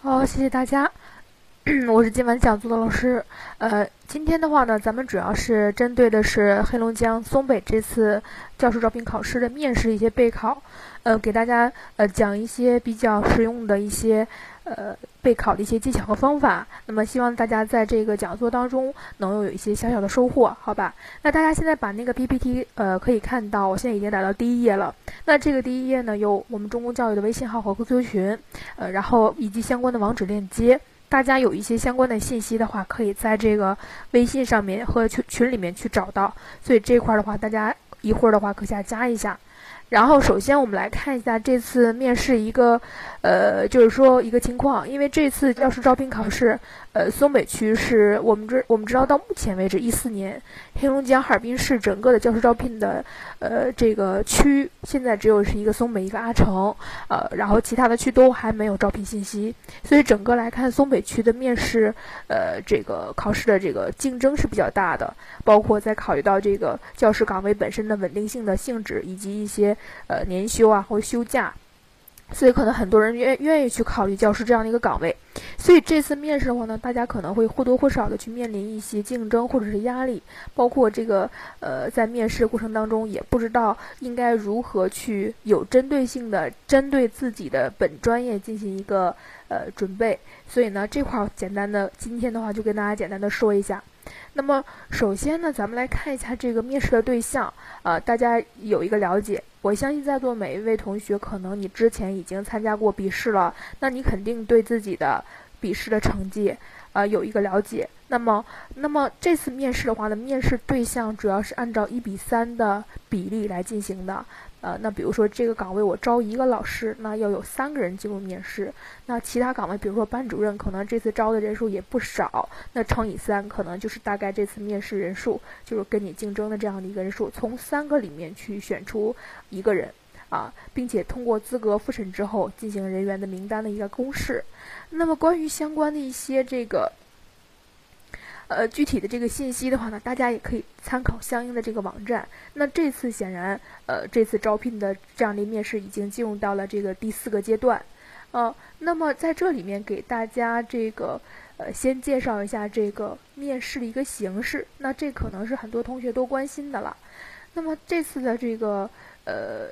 好，谢谢大家。我是今晚讲座的老师。呃，今天的话呢，咱们主要是针对的是黑龙江松北这次教师招聘考试的面试一些备考，呃，给大家呃讲一些比较实用的一些呃备考的一些技巧和方法。那么，希望大家在这个讲座当中能有一些小小的收获，好吧？那大家现在把那个 PPT 呃可以看到，我现在已经打到第一页了。那这个第一页呢，有我们中公教育的微信号和 QQ 群，呃，然后以及相关的网址链接。大家有一些相关的信息的话，可以在这个微信上面和群群里面去找到。所以这块的话，大家一会儿的话可下加一下。然后，首先我们来看一下这次面试一个，呃，就是说一个情况。因为这次教师招聘考试，呃，松北区是我们知我们知道到目前为止，一四年黑龙江哈尔滨市整个的教师招聘的，呃，这个区现在只有是一个松北一个阿城，呃，然后其他的区都还没有招聘信息。所以整个来看，松北区的面试，呃，这个考试的这个竞争是比较大的，包括在考虑到这个教师岗位本身的稳定性的性质以及一些。呃，年休啊，或休假，所以可能很多人愿愿意去考虑教师这样的一个岗位。所以这次面试的话呢，大家可能会或多或少的去面临一些竞争或者是压力，包括这个呃，在面试过程当中也不知道应该如何去有针对性的针对自己的本专业进行一个呃准备。所以呢，这块简单的今天的话就跟大家简单的说一下。那么首先呢，咱们来看一下这个面试的对象，呃，大家有一个了解。我相信在座每一位同学，可能你之前已经参加过笔试了，那你肯定对自己的笔试的成绩，呃，有一个了解。那么，那么这次面试的话呢，面试对象主要是按照一比三的比例来进行的。呃，那比如说这个岗位我招一个老师，那要有三个人进入面试。那其他岗位，比如说班主任，可能这次招的人数也不少，那乘以三，可能就是大概这次面试人数，就是跟你竞争的这样的一个人数，从三个里面去选出一个人啊，并且通过资格复审之后进行人员的名单的一个公示。那么关于相关的一些这个。呃，具体的这个信息的话呢，大家也可以参考相应的这个网站。那这次显然，呃，这次招聘的这样的面试已经进入到了这个第四个阶段，呃，那么在这里面给大家这个，呃，先介绍一下这个面试的一个形式。那这可能是很多同学都关心的了。那么这次的这个，呃。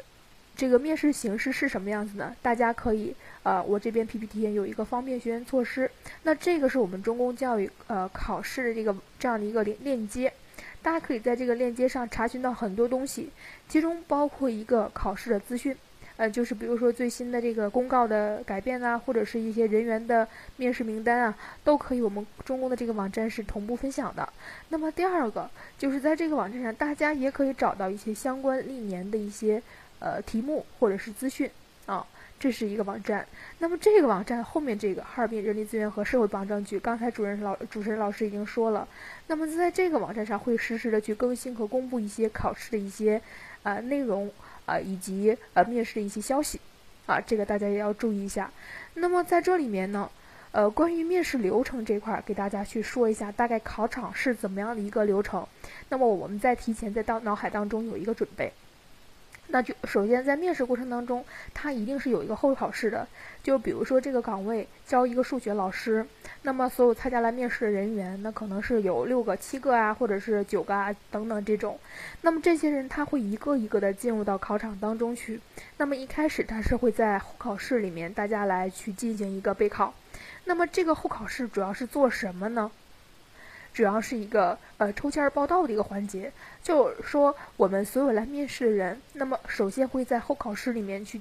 这个面试形式是什么样子呢？大家可以，呃，我这边 PPT 有一个方便学员措施。那这个是我们中公教育呃考试的这个这样的一个链链接，大家可以在这个链接上查询到很多东西，其中包括一个考试的资讯，呃，就是比如说最新的这个公告的改变啊，或者是一些人员的面试名单啊，都可以我们中公的这个网站是同步分享的。那么第二个就是在这个网站上，大家也可以找到一些相关历年的一些。呃，题目或者是资讯啊，这是一个网站。那么这个网站后面这个哈尔滨人力资源和社会保障局，刚才主任老主持人老师已经说了。那么在这个网站上会实时的去更新和公布一些考试的一些啊内容啊，以及呃面试的一些消息啊，这个大家也要注意一下。那么在这里面呢，呃，关于面试流程这块儿，给大家去说一下，大概考场是怎么样的一个流程。那么我们在提前在当脑海当中有一个准备。那就首先在面试过程当中，他一定是有一个后考试的。就比如说这个岗位招一个数学老师，那么所有参加来面试的人员，那可能是有六个、七个啊，或者是九个啊等等这种。那么这些人他会一个一个的进入到考场当中去。那么一开始他是会在候考室里面，大家来去进行一个备考。那么这个候考试主要是做什么呢？主要是一个呃抽签报到的一个环节，就是说我们所有来面试的人，那么首先会在候考室里面去，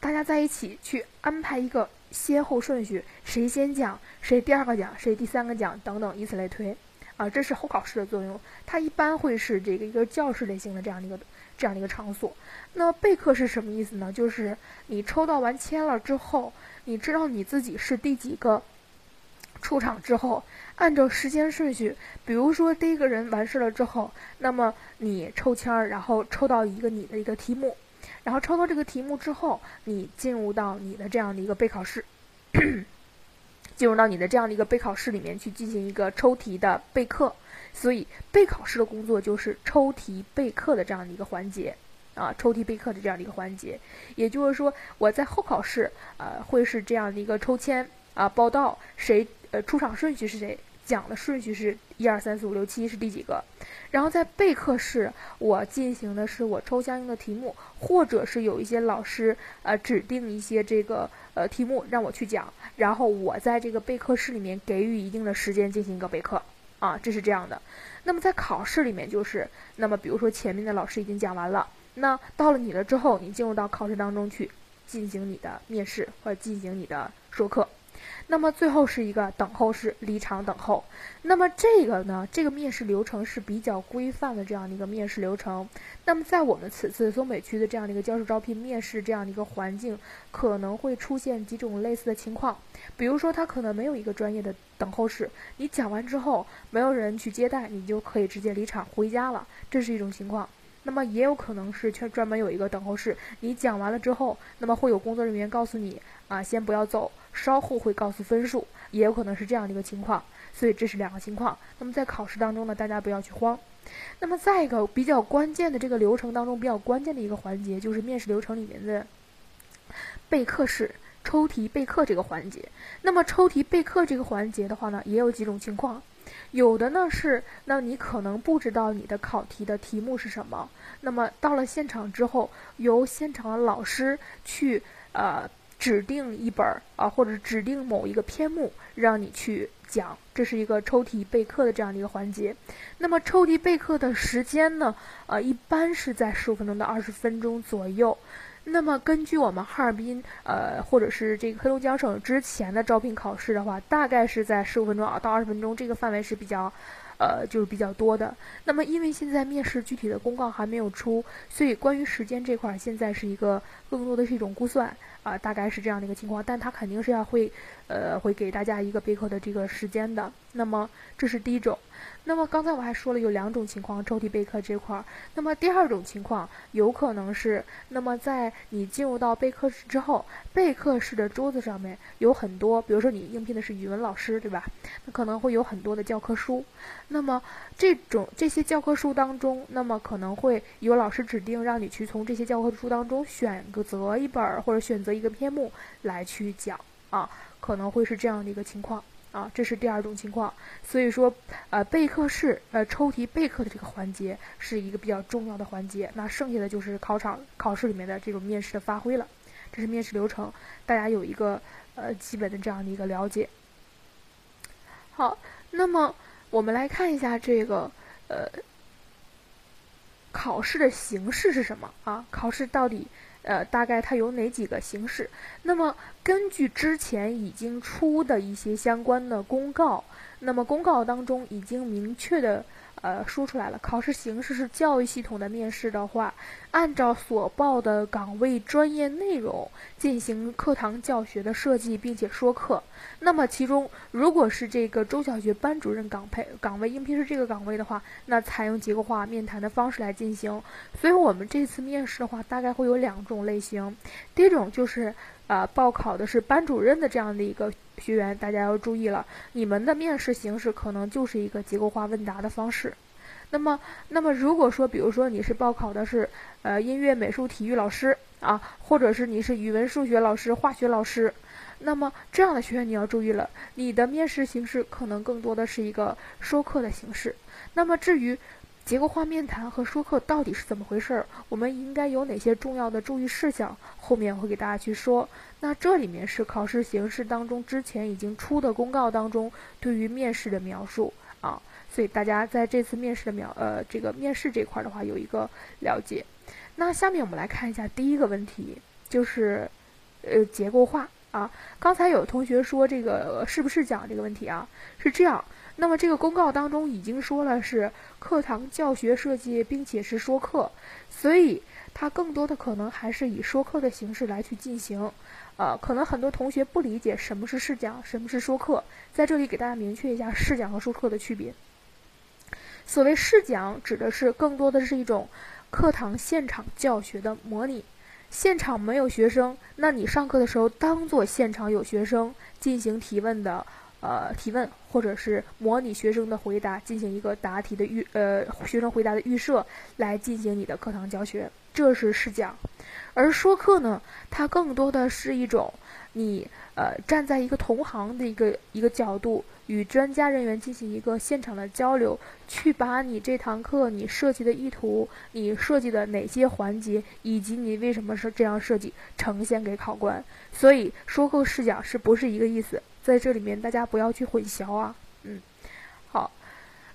大家在一起去安排一个先后顺序，谁先讲，谁第二个讲，谁第三个讲等等，以此类推，啊，这是候考室的作用。它一般会是这个一个教室类型的这样的一个这样的一个场所。那备课是什么意思呢？就是你抽到完签了之后，你知道你自己是第几个。出场之后，按照时间顺序，比如说第一个人完事了之后，那么你抽签儿，然后抽到一个你的一个题目，然后抽到这个题目之后，你进入到你的这样的一个备考室，进入到你的这样的一个备考室里面去进行一个抽题的备课。所以备考试的工作就是抽题备课的这样的一个环节啊，抽题备课的这样的一个环节。也就是说，我在候考室呃会是这样的一个抽签。啊报道谁呃出场顺序是谁。讲的顺序是一二三四五六七是第几个，然后在备课室我进行的是我抽相应的题目，或者是有一些老师呃指定一些这个呃题目让我去讲，然后我在这个备课室里面给予一定的时间进行一个备课啊，这是这样的。那么在考试里面就是，那么比如说前面的老师已经讲完了，那到了你了之后，你进入到考试当中去进行你的面试或者进行你的说课。那么最后是一个等候室离场等候。那么这个呢，这个面试流程是比较规范的这样的一个面试流程。那么在我们此次松北区的这样的一个教师招聘面试这样的一个环境，可能会出现几种类似的情况。比如说，他可能没有一个专业的等候室，你讲完之后没有人去接待，你就可以直接离场回家了，这是一种情况。那么也有可能是却专门有一个等候室，你讲完了之后，那么会有工作人员告诉你啊，先不要走。稍后会告诉分数，也有可能是这样的一个情况，所以这是两个情况。那么在考试当中呢，大家不要去慌。那么再一个比较关键的这个流程当中，比较关键的一个环节就是面试流程里面的备课室抽题备课这个环节。那么抽题备课这个环节的话呢，也有几种情况，有的呢是，那你可能不知道你的考题的题目是什么，那么到了现场之后，由现场的老师去呃。指定一本儿啊，或者指定某一个篇目让你去讲，这是一个抽题备课的这样的一个环节。那么抽题备课的时间呢？呃，一般是在十五分钟到二十分钟左右。那么根据我们哈尔滨呃，或者是这个黑龙江省之前的招聘考试的话，大概是在十五分钟啊到二十分钟这个范围是比较。呃，就是比较多的。那么，因为现在面试具体的公告还没有出，所以关于时间这块，现在是一个更多的是一种估算啊，大概是这样的一个情况。但它肯定是要会，呃，会给大家一个备课的这个时间的。那么，这是第一种。那么刚才我还说了有两种情况，抽题备课这块儿。那么第二种情况有可能是，那么在你进入到备课室之后，备课室的桌子上面有很多，比如说你应聘的是语文老师，对吧？那可能会有很多的教科书。那么这种这些教科书当中，那么可能会有老师指定让你去从这些教科书当中选个择一本或者选择一个篇目来去讲啊，可能会是这样的一个情况。啊，这是第二种情况，所以说，呃，备课室，呃，抽题备课的这个环节是一个比较重要的环节。那剩下的就是考场考试里面的这种面试的发挥了，这是面试流程，大家有一个呃基本的这样的一个了解。好，那么我们来看一下这个呃考试的形式是什么啊？考试到底？呃，大概它有哪几个形式？那么根据之前已经出的一些相关的公告，那么公告当中已经明确的。呃，说出来了。考试形式是教育系统的面试的话，按照所报的岗位专业内容进行课堂教学的设计，并且说课。那么其中，如果是这个中小学班主任岗配岗位应聘是这个岗位的话，那采用结构化面谈的方式来进行。所以我们这次面试的话，大概会有两种类型。第一种就是。啊，报考的是班主任的这样的一个学员，大家要注意了，你们的面试形式可能就是一个结构化问答的方式。那么，那么如果说，比如说你是报考的是呃音乐、美术、体育老师啊，或者是你是语文、数学老师、化学老师，那么这样的学员你要注意了，你的面试形式可能更多的是一个说课的形式。那么至于。结构化面谈和说课到底是怎么回事儿？我们应该有哪些重要的注意事项？后面会给大家去说。那这里面是考试形式当中之前已经出的公告当中对于面试的描述啊，所以大家在这次面试的描呃这个面试这块的话有一个了解。那下面我们来看一下第一个问题，就是呃结构化啊。刚才有同学说这个是不是讲这个问题啊？是这样。那么这个公告当中已经说了是课堂教学设计，并且是说课，所以它更多的可能还是以说课的形式来去进行。呃，可能很多同学不理解什么是试讲，什么是说课，在这里给大家明确一下试讲和说课的区别。所谓试讲，指的是更多的是一种课堂现场教学的模拟，现场没有学生，那你上课的时候当做现场有学生进行提问的。呃，提问或者是模拟学生的回答，进行一个答题的预呃学生回答的预设，来进行你的课堂教学，这是试讲。而说课呢，它更多的是一种你呃站在一个同行的一个一个角度，与专家人员进行一个现场的交流，去把你这堂课你设计的意图、你设计的哪些环节，以及你为什么是这样设计，呈现给考官。所以说课试讲是不是一个意思？在这里面大家不要去混淆啊。嗯，好。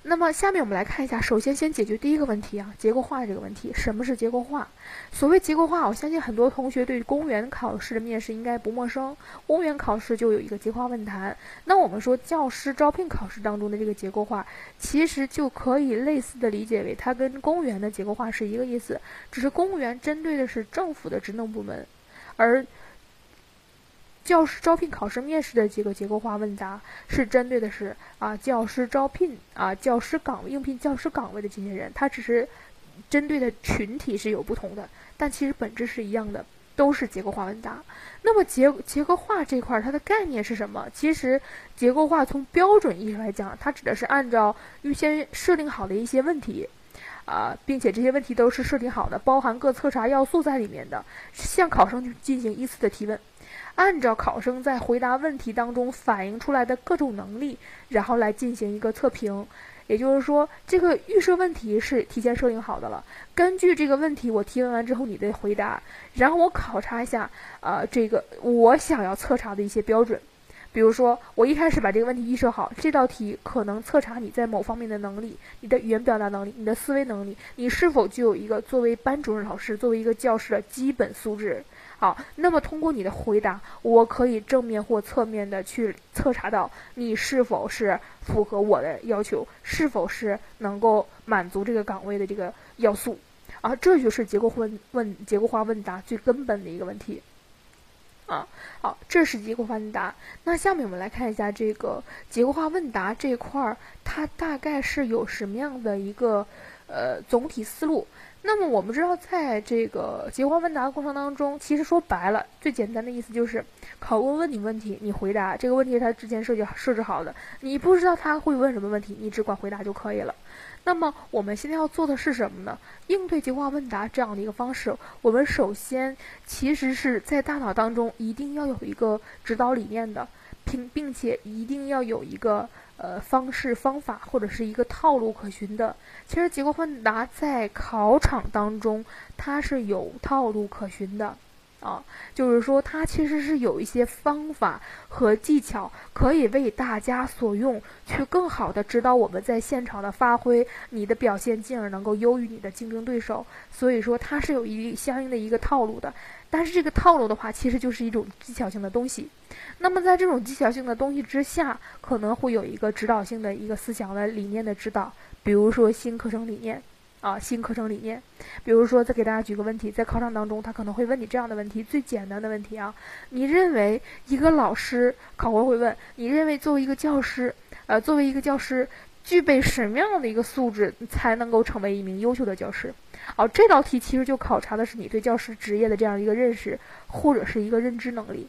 那么下面我们来看一下，首先先解决第一个问题啊，结构化的这个问题。什么是结构化？所谓结构化，我相信很多同学对公务员考试的面试应该不陌生。公务员考试就有一个结构化问答。那我们说教师招聘考试当中的这个结构化，其实就可以类似的理解为它跟公务员的结构化是一个意思，只是公务员针对的是政府的职能部门，而。教师招聘考试面试的几个结构化问答是针对的是啊教师招聘啊教师岗应聘教师岗位的这些人，他只是针对的群体是有不同的，但其实本质是一样的，都是结构化问答。那么结结构化这块它的概念是什么？其实结构化从标准意义上来讲，它指的是按照预先设定好的一些问题啊，并且这些问题都是设定好的，包含各测查要素在里面的，向考生进行依次的提问。按照考生在回答问题当中反映出来的各种能力，然后来进行一个测评。也就是说，这个预设问题是提前设定好的了。根据这个问题，我提问完之后你的回答，然后我考察一下，呃，这个我想要测查的一些标准。比如说，我一开始把这个问题预设好，这道题可能测查你在某方面的能力，你的语言表达能力，你的思维能力，你是否具有一个作为班主任老师、作为一个教师的基本素质。好，那么通过你的回答，我可以正面或侧面的去测查到你是否是符合我的要求，是否是能够满足这个岗位的这个要素，啊，这就是结构问问结构化问答最根本的一个问题，啊，好，这是结构化问答。那下面我们来看一下这个结构化问答这块儿，它大概是有什么样的一个呃总体思路。那么我们知道，在这个结构化问答过程当中，其实说白了，最简单的意思就是，考官问你问题，你回答这个问题，他之前设计设置好的，你不知道他会问什么问题，你只管回答就可以了。那么我们现在要做的是什么呢？应对结构化问答这样的一个方式，我们首先其实是在大脑当中一定要有一个指导理念的，并并且一定要有一个。呃，方式方法或者是一个套路可循的。其实结构问答在考场当中，它是有套路可循的，啊，就是说它其实是有一些方法和技巧可以为大家所用，去更好的指导我们在现场的发挥，你的表现，进而能够优于你的竞争对手。所以说它是有一相应的一个套路的。但是这个套路的话，其实就是一种技巧性的东西。那么在这种技巧性的东西之下，可能会有一个指导性的一个思想的理念的指导，比如说新课程理念啊，新课程理念。比如说，再给大家举个问题，在考场当中，他可能会问你这样的问题，最简单的问题啊，你认为一个老师，考官会问，你认为作为一个教师，呃，作为一个教师，具备什么样的一个素质才能够成为一名优秀的教师？哦，这道题其实就考察的是你对教师职业的这样一个认识，或者是一个认知能力。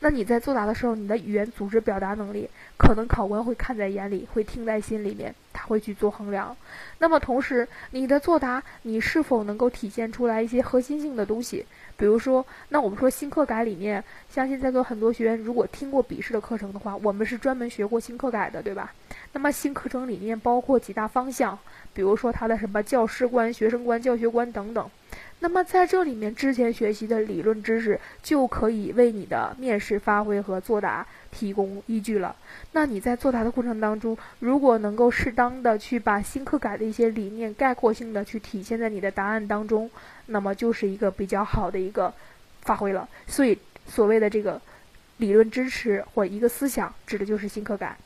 那你在作答的时候，你的语言组织表达能力，可能考官会看在眼里，会听在心里面，他会去做衡量。那么同时，你的作答，你是否能够体现出来一些核心性的东西？比如说，那我们说新课改里面，相信在座很多学员如果听过笔试的课程的话，我们是专门学过新课改的，对吧？那么新课程里面包括几大方向，比如说它的什么教师观、学生观、教学观等等。那么在这里面之前学习的理论知识就可以为你的面试发挥和作答提供依据了。那你在作答的过程当中，如果能够适当的去把新课改的一些理念概括性的去体现在你的答案当中，那么就是一个比较好的一个发挥了。所以所谓的这个理论支持或一个思想，指的就是新课改。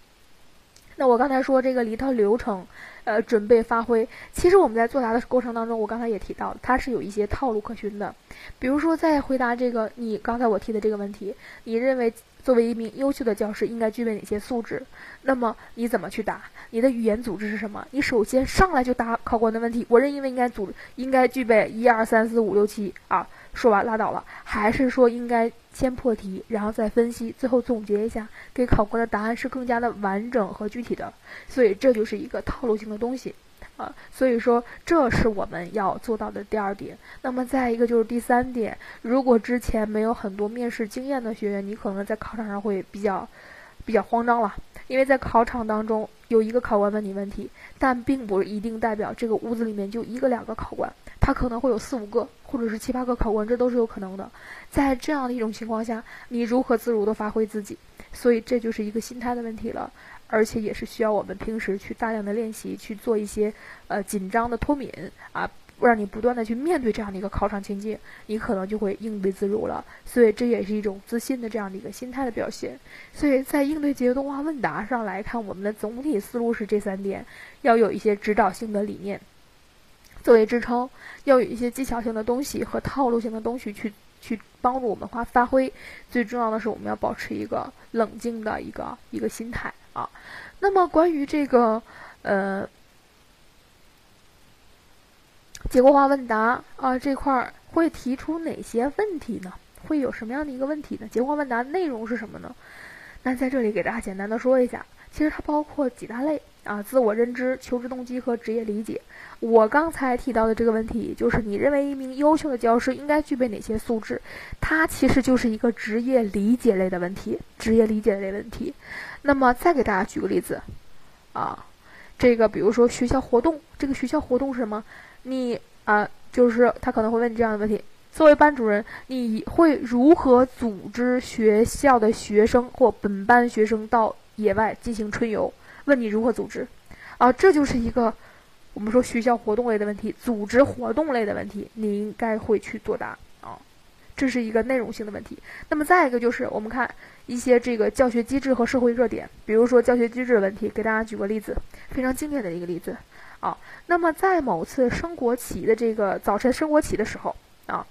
那我刚才说这个一套流程。呃，准备发挥。其实我们在作答的过程当中，我刚才也提到，它是有一些套路可循的。比如说，在回答这个你刚才我提的这个问题，你认为作为一名优秀的教师应该具备哪些素质？那么你怎么去答？你的语言组织是什么？你首先上来就答考官的问题，我认为应该组应该具备一二三四五六七啊，说完拉倒了，还是说应该？先破题，然后再分析，最后总结一下，给考官的答案是更加的完整和具体的。所以这就是一个套路性的东西。啊，所以说这是我们要做到的第二点。那么再一个就是第三点，如果之前没有很多面试经验的学员，你可能在考场上会比较比较慌张了，因为在考场当中有一个考官问你问题，但并不一定代表这个屋子里面就一个两个考官，他可能会有四五个或者是七八个考官，这都是有可能的。在这样的一种情况下，你如何自如的发挥自己？所以这就是一个心态的问题了。而且也是需要我们平时去大量的练习，去做一些呃紧张的脱敏啊，让你不断的去面对这样的一个考场情境，你可能就会应对自如了。所以这也是一种自信的这样的一个心态的表现。所以在应对节约动画问答上来看，我们的总体思路是这三点：要有一些指导性的理念作为支撑，要有一些技巧性的东西和套路性的东西去去帮助我们发发挥。最重要的是，我们要保持一个冷静的一个一个心态。啊，那么关于这个呃结构化问答啊这块儿会提出哪些问题呢？会有什么样的一个问题呢？结构化问答内容是什么呢？那在这里给大家简单的说一下，其实它包括几大类啊：自我认知、求职动机和职业理解。我刚才提到的这个问题，就是你认为一名优秀的教师应该具备哪些素质？它其实就是一个职业理解类的问题，职业理解类问题。那么再给大家举个例子，啊，这个比如说学校活动，这个学校活动是什么？你啊，就是他可能会问你这样的问题：作为班主任，你会如何组织学校的学生或本班学生到野外进行春游？问你如何组织？啊，这就是一个我们说学校活动类的问题，组织活动类的问题，你应该会去作答啊。这是一个内容性的问题。那么再一个就是我们看。一些这个教学机制和社会热点，比如说教学机制的问题，给大家举个例子，非常经典的一个例子啊。那么在某次升国旗的这个早晨升国旗的时候啊，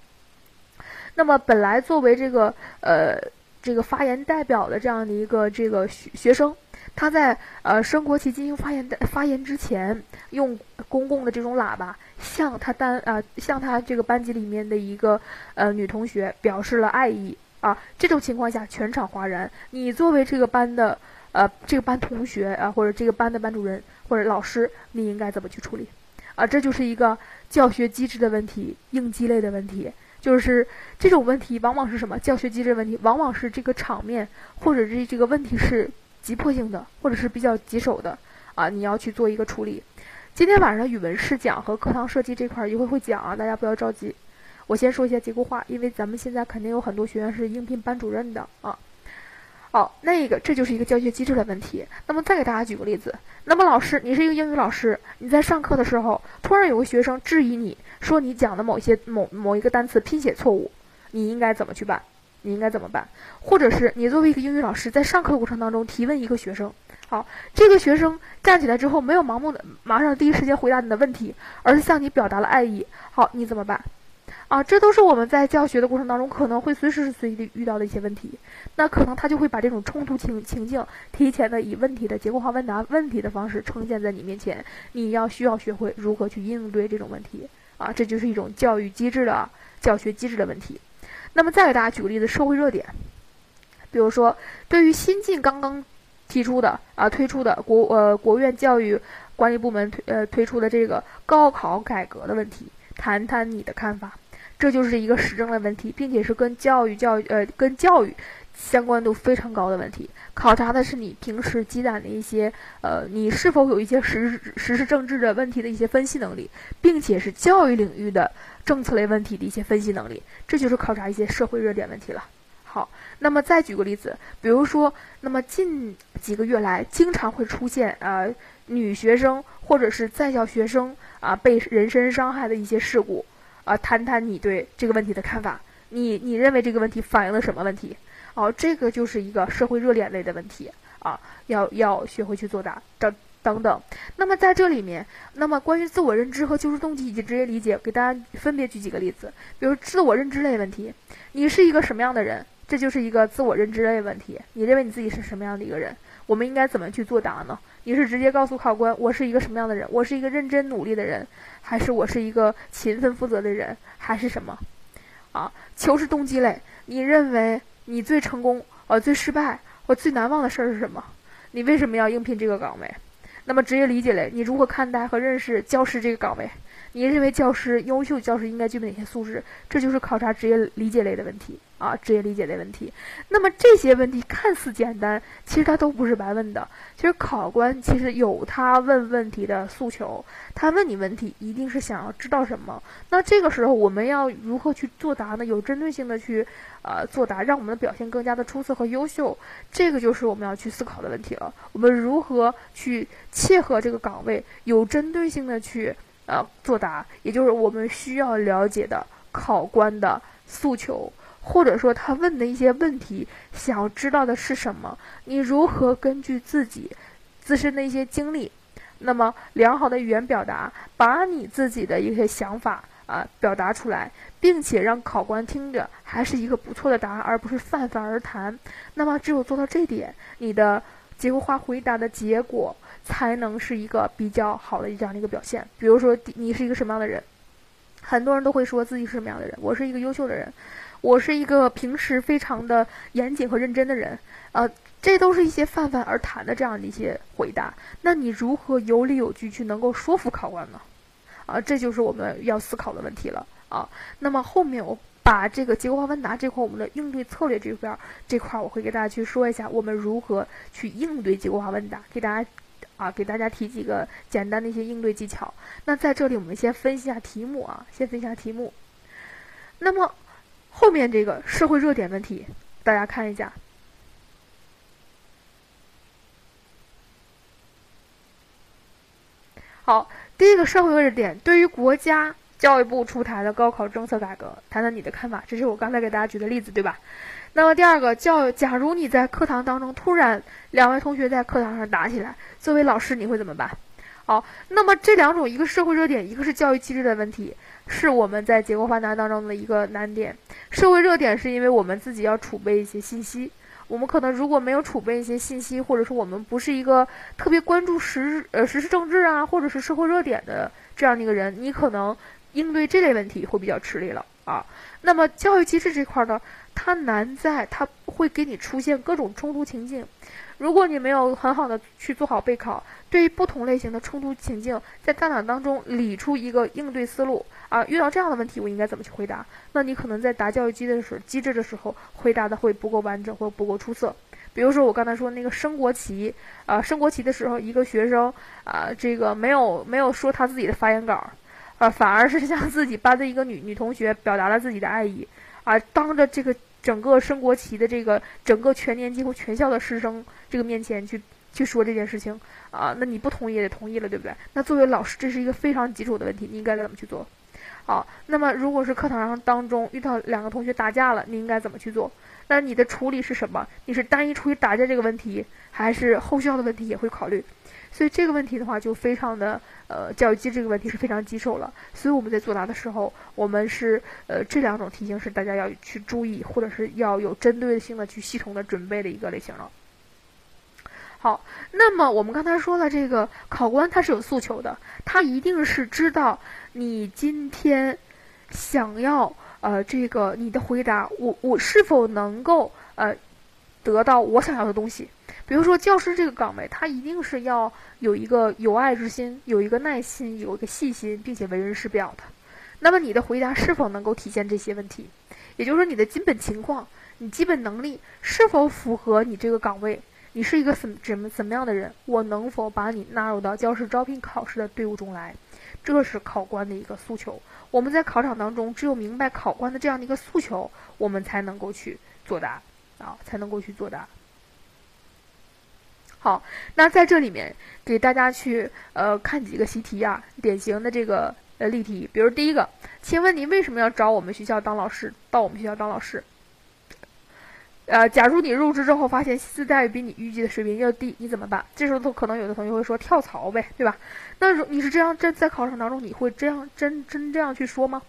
那么本来作为这个呃这个发言代表的这样的一个这个学学生，他在呃升国旗进行发言的发言之前，用公共的这种喇叭向他单啊向他这个班级里面的一个呃女同学表示了爱意。啊，这种情况下全场哗然。你作为这个班的，呃，这个班同学啊，或者这个班的班主任或者老师，你应该怎么去处理？啊，这就是一个教学机制的问题，应激类的问题。就是这种问题往往是什么？教学机制问题，往往是这个场面或者是这个问题是急迫性的，或者是比较棘手的啊，你要去做一个处理。今天晚上语文试讲和课堂设计这块一会会讲啊，大家不要着急。我先说一下结构化，因为咱们现在肯定有很多学员是应聘班主任的啊。哦，那个这就是一个教学机制的问题。那么再给大家举个例子，那么老师，你是一个英语老师，你在上课的时候，突然有个学生质疑你说你讲的某些某某一个单词拼写错误，你应该怎么去办？你应该怎么办？或者是你作为一个英语老师，在上课过程当中提问一个学生，好，这个学生站起来之后没有盲目的马上第一时间回答你的问题，而是向你表达了爱意，好，你怎么办？啊，这都是我们在教学的过程当中可能会随时随地遇到的一些问题。那可能他就会把这种冲突情情境提前的以问题的结构化问答问题的方式呈现在你面前。你要需要学会如何去应对这种问题啊，这就是一种教育机制的教学机制的问题。那么再给大家举个例子，社会热点，比如说对于新近刚刚提出的啊推出的国呃国务院教育管理部门推呃推出的这个高考改革的问题，谈谈你的看法。这就是一个时政的问题，并且是跟教育、教育呃跟教育相关度非常高的问题。考察的是你平时积攒的一些呃，你是否有一些实实事政治的问题的一些分析能力，并且是教育领域的政策类问题的一些分析能力。这就是考察一些社会热点问题了。好，那么再举个例子，比如说，那么近几个月来经常会出现呃女学生或者是在校学生啊被人身伤害的一些事故。啊，谈谈你对这个问题的看法。你你认为这个问题反映了什么问题？哦，这个就是一个社会热点类的问题啊，要要学会去作答找等等。那么在这里面，那么关于自我认知和求职动机以及职业理解，给大家分别举几个例子。比如自我认知类问题，你是一个什么样的人？这就是一个自我认知类问题。你认为你自己是什么样的一个人？我们应该怎么去作答呢？你是直接告诉考官我是一个什么样的人？我是一个认真努力的人，还是我是一个勤奋负责的人，还是什么？啊，求职动机类，你认为你最成功、呃最失败或最难忘的事儿是什么？你为什么要应聘这个岗位？那么职业理解类，你如何看待和认识教师这个岗位？你认为教师优秀教师应该具备哪些素质？这就是考察职业理解类的问题啊，职业理解类问题。那么这些问题看似简单，其实它都不是白问的。其实考官其实有他问问题的诉求，他问你问题一定是想要知道什么。那这个时候我们要如何去作答呢？有针对性的去呃作答，让我们的表现更加的出色和优秀。这个就是我们要去思考的问题了。我们如何去切合这个岗位，有针对性的去。呃，作答，也就是我们需要了解的考官的诉求，或者说他问的一些问题，想要知道的是什么？你如何根据自己自身的一些经历，那么良好的语言表达，把你自己的一些想法啊表达出来，并且让考官听着还是一个不错的答案，而不是泛泛而谈。那么只有做到这点，你的结构化回答的结果。才能是一个比较好的这样的一个表现。比如说，你是一个什么样的人？很多人都会说自己是什么样的人。我是一个优秀的人，我是一个平时非常的严谨和认真的人。呃，这都是一些泛泛而谈的这样的一些回答。那你如何有理有据去能够说服考官呢？啊，这就是我们要思考的问题了啊。那么后面我把这个结构化问答这块，我们的应对策略这边这块，我会给大家去说一下，我们如何去应对结构化问答，给大家。啊，给大家提几个简单的一些应对技巧。那在这里，我们先分析一下题目啊，先分析一下题目。那么后面这个社会热点问题，大家看一下。好，第一个社会热点，对于国家教育部出台的高考政策改革，谈谈你的看法。这是我刚才给大家举的例子，对吧？那么第二个教育，假如你在课堂当中突然两位同学在课堂上打起来，作为老师你会怎么办？好，那么这两种，一个社会热点，一个是教育机制的问题，是我们在结构化答当中的一个难点。社会热点是因为我们自己要储备一些信息，我们可能如果没有储备一些信息，或者说我们不是一个特别关注时呃时事政治啊，或者是社会热点的这样的一个人，你可能应对这类问题会比较吃力了啊。那么教育机制这块呢？它难在它会给你出现各种冲突情境，如果你没有很好的去做好备考，对于不同类型的冲突情境，在大脑当中理出一个应对思路啊，遇到这样的问题我应该怎么去回答？那你可能在答教育机的时机制的时候，回答的会不够完整或不够出色。比如说我刚才说那个升国旗啊，升国旗的时候，一个学生啊，这个没有没有说他自己的发言稿，啊，反而是向自己班的一个女女同学表达了自己的爱意。啊，当着这个整个升国旗的这个整个全年级或全校的师生这个面前去去说这件事情啊，那你不同意也得同意了，对不对？那作为老师，这是一个非常基础的问题，你应该怎么去做？好，那么如果是课堂上当中遇到两个同学打架了，你应该怎么去做？那你的处理是什么？你是单一处理打架这个问题，还是后续的问题也会考虑？所以这个问题的话，就非常的呃，教育机制这个问题是非常棘手了。所以我们在作答的时候，我们是呃这两种题型是大家要去注意，或者是要有针对性的去系统的准备的一个类型了。好，那么我们刚才说了，这个考官他是有诉求的，他一定是知道你今天想要呃这个你的回答，我我是否能够呃得到我想要的东西。比如说，教师这个岗位，他一定是要有一个有爱之心，有一个耐心，有一个细心，并且为人师表的。那么，你的回答是否能够体现这些问题？也就是说，你的基本情况、你基本能力是否符合你这个岗位？你是一个怎怎么怎么样的人？我能否把你纳入到教师招聘考试的队伍中来？这是考官的一个诉求。我们在考场当中，只有明白考官的这样的一个诉求，我们才能够去作答啊，才能够去作答。好，那在这里面给大家去呃看几个习题啊，典型的这个呃例题，比如第一个，请问你为什么要找我们学校当老师？到我们学校当老师？呃，假如你入职之后发现薪资待遇比你预计的水平要低，你怎么办？这时候都可能有的同学会说跳槽呗，对吧？那如你是这样在在考场当中你会这样真真这样去说吗？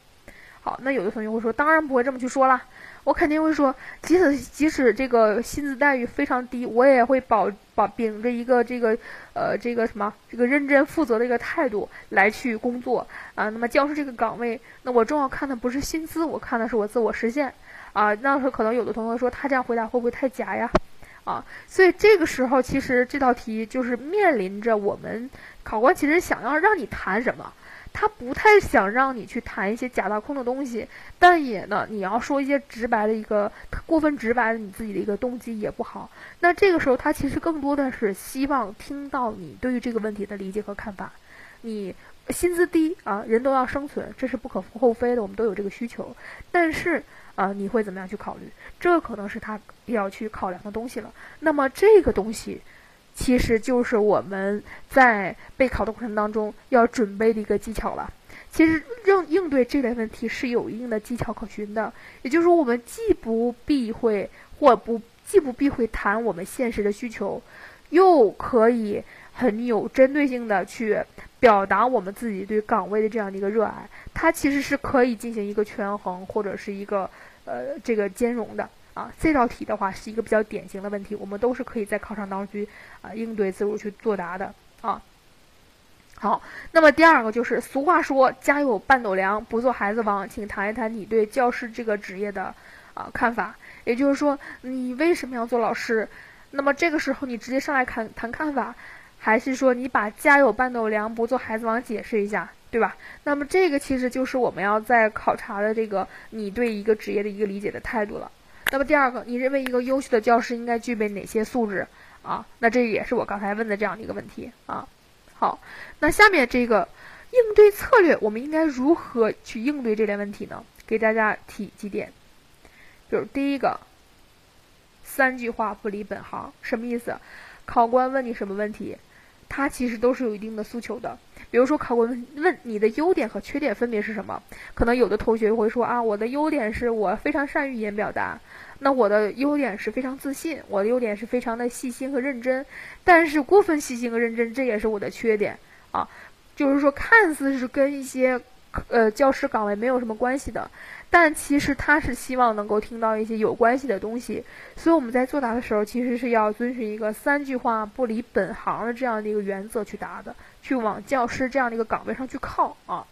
好，那有的同学会说，当然不会这么去说啦。我肯定会说，即使即使这个薪资待遇非常低，我也会保保秉着一个这个呃这个什么这个认真负责的一个态度来去工作啊。那么教师这个岗位，那我重要看的不是薪资，我看的是我自我实现啊。那时候可能有的同学说，他这样回答会不会太假呀？啊。所以这个时候，其实这道题就是面临着我们考官其实想要让你谈什么。他不太想让你去谈一些假大空的东西，但也呢，你要说一些直白的一个过分直白的你自己的一个动机也不好。那这个时候，他其实更多的是希望听到你对于这个问题的理解和看法。你薪资低啊，人都要生存，这是不可厚非的，我们都有这个需求。但是啊，你会怎么样去考虑？这可能是他要去考量的东西了。那么这个东西。其实就是我们在备考的过程当中要准备的一个技巧了。其实应应对这类问题是有一定的技巧可循的，也就是说，我们既不避讳或不既不避讳谈我们现实的需求，又可以很有针对性的去表达我们自己对岗位的这样的一个热爱。它其实是可以进行一个权衡或者是一个呃这个兼容的。啊，这道题的话是一个比较典型的问题，我们都是可以在考场当中去啊应对自如去作答的啊。好，那么第二个就是俗话说“家有半斗粮，不做孩子王”，请谈一谈你对教师这个职业的啊看法。也就是说，你为什么要做老师？那么这个时候你直接上来谈谈看法，还是说你把“家有半斗粮，不做孩子王”解释一下，对吧？那么这个其实就是我们要在考察的这个你对一个职业的一个理解的态度了。那么第二个，你认为一个优秀的教师应该具备哪些素质啊？那这也是我刚才问的这样的一个问题啊。好，那下面这个应对策略，我们应该如何去应对这类问题呢？给大家提几点，比如第一个，三句话不离本行，什么意思？考官问你什么问题，他其实都是有一定的诉求的。比如说，考官问问你的优点和缺点分别是什么？可能有的同学会说啊，我的优点是我非常善于语言表达。那我的优点是非常自信，我的优点是非常的细心和认真，但是过分细心和认真，这也是我的缺点啊。就是说，看似是跟一些呃教师岗位没有什么关系的，但其实他是希望能够听到一些有关系的东西。所以我们在作答的时候，其实是要遵循一个三句话不离本行的这样的一个原则去答的，去往教师这样的一个岗位上去靠啊。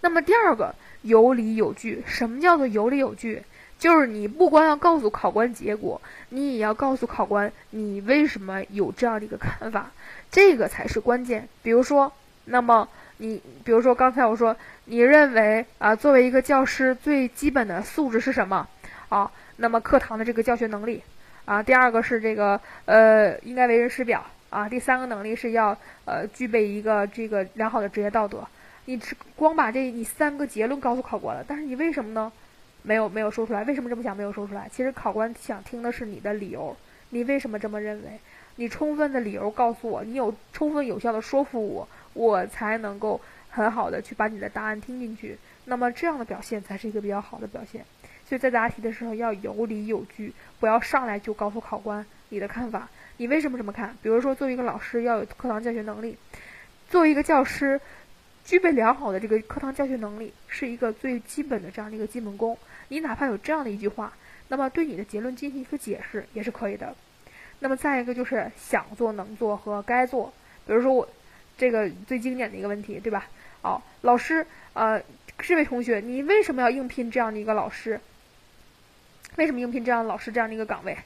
那么第二个有理有据，什么叫做有理有据？就是你不光要告诉考官结果，你也要告诉考官你为什么有这样的一个看法，这个才是关键。比如说，那么你比如说刚才我说，你认为啊，作为一个教师最基本的素质是什么？啊，那么课堂的这个教学能力啊，第二个是这个呃，应该为人师表啊，第三个能力是要呃具备一个这个良好的职业道德。你只光把这你三个结论告诉考官了，但是你为什么呢？没有没有说出来，为什么这么想没有说出来？其实考官想听的是你的理由，你为什么这么认为？你充分的理由告诉我，你有充分有效的说服我，我才能够很好的去把你的答案听进去。那么这样的表现才是一个比较好的表现。所以在答题的时候要有理有据，不要上来就告诉考官你的看法，你为什么这么看？比如说作为一个老师要有课堂教学能力，作为一个教师。具备良好的这个课堂教学能力，是一个最基本的这样的一个基本功。你哪怕有这样的一句话，那么对你的结论进行一个解释也是可以的。那么再一个就是想做、能做和该做。比如说我这个最经典的一个问题，对吧？哦，老师，呃，这位同学，你为什么要应聘这样的一个老师？为什么应聘这样的老师这样的一个岗位？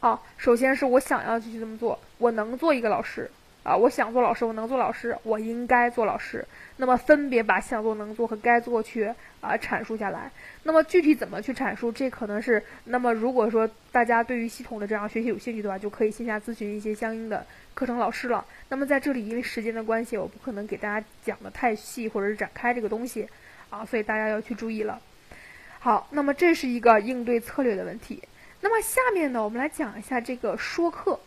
哦，首先是我想要继续这么做，我能做一个老师。啊，我想做老师，我能做老师，我应该做老师。那么分别把想做、能做和该做去啊阐述下来。那么具体怎么去阐述，这可能是那么如果说大家对于系统的这样学习有兴趣的话，就可以线下咨询一些相应的课程老师了。那么在这里，因为时间的关系，我不可能给大家讲的太细或者是展开这个东西啊，所以大家要去注意了。好，那么这是一个应对策略的问题。那么下面呢，我们来讲一下这个说课。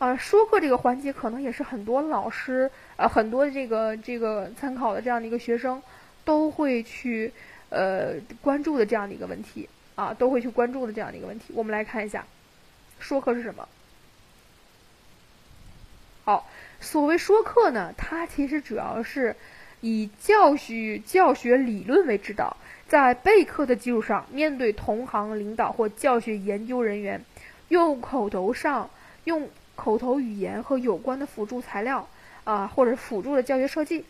啊，说课这个环节可能也是很多老师，呃，很多这个这个参考的这样的一个学生都会去呃关注的这样的一个问题啊，都会去关注的这样的一个问题。我们来看一下，说课是什么？好，所谓说课呢，它其实主要是以教学教学理论为指导，在备课的基础上，面对同行领导或教学研究人员，用口头上用。口头语言和有关的辅助材料啊，或者辅助的教学设计，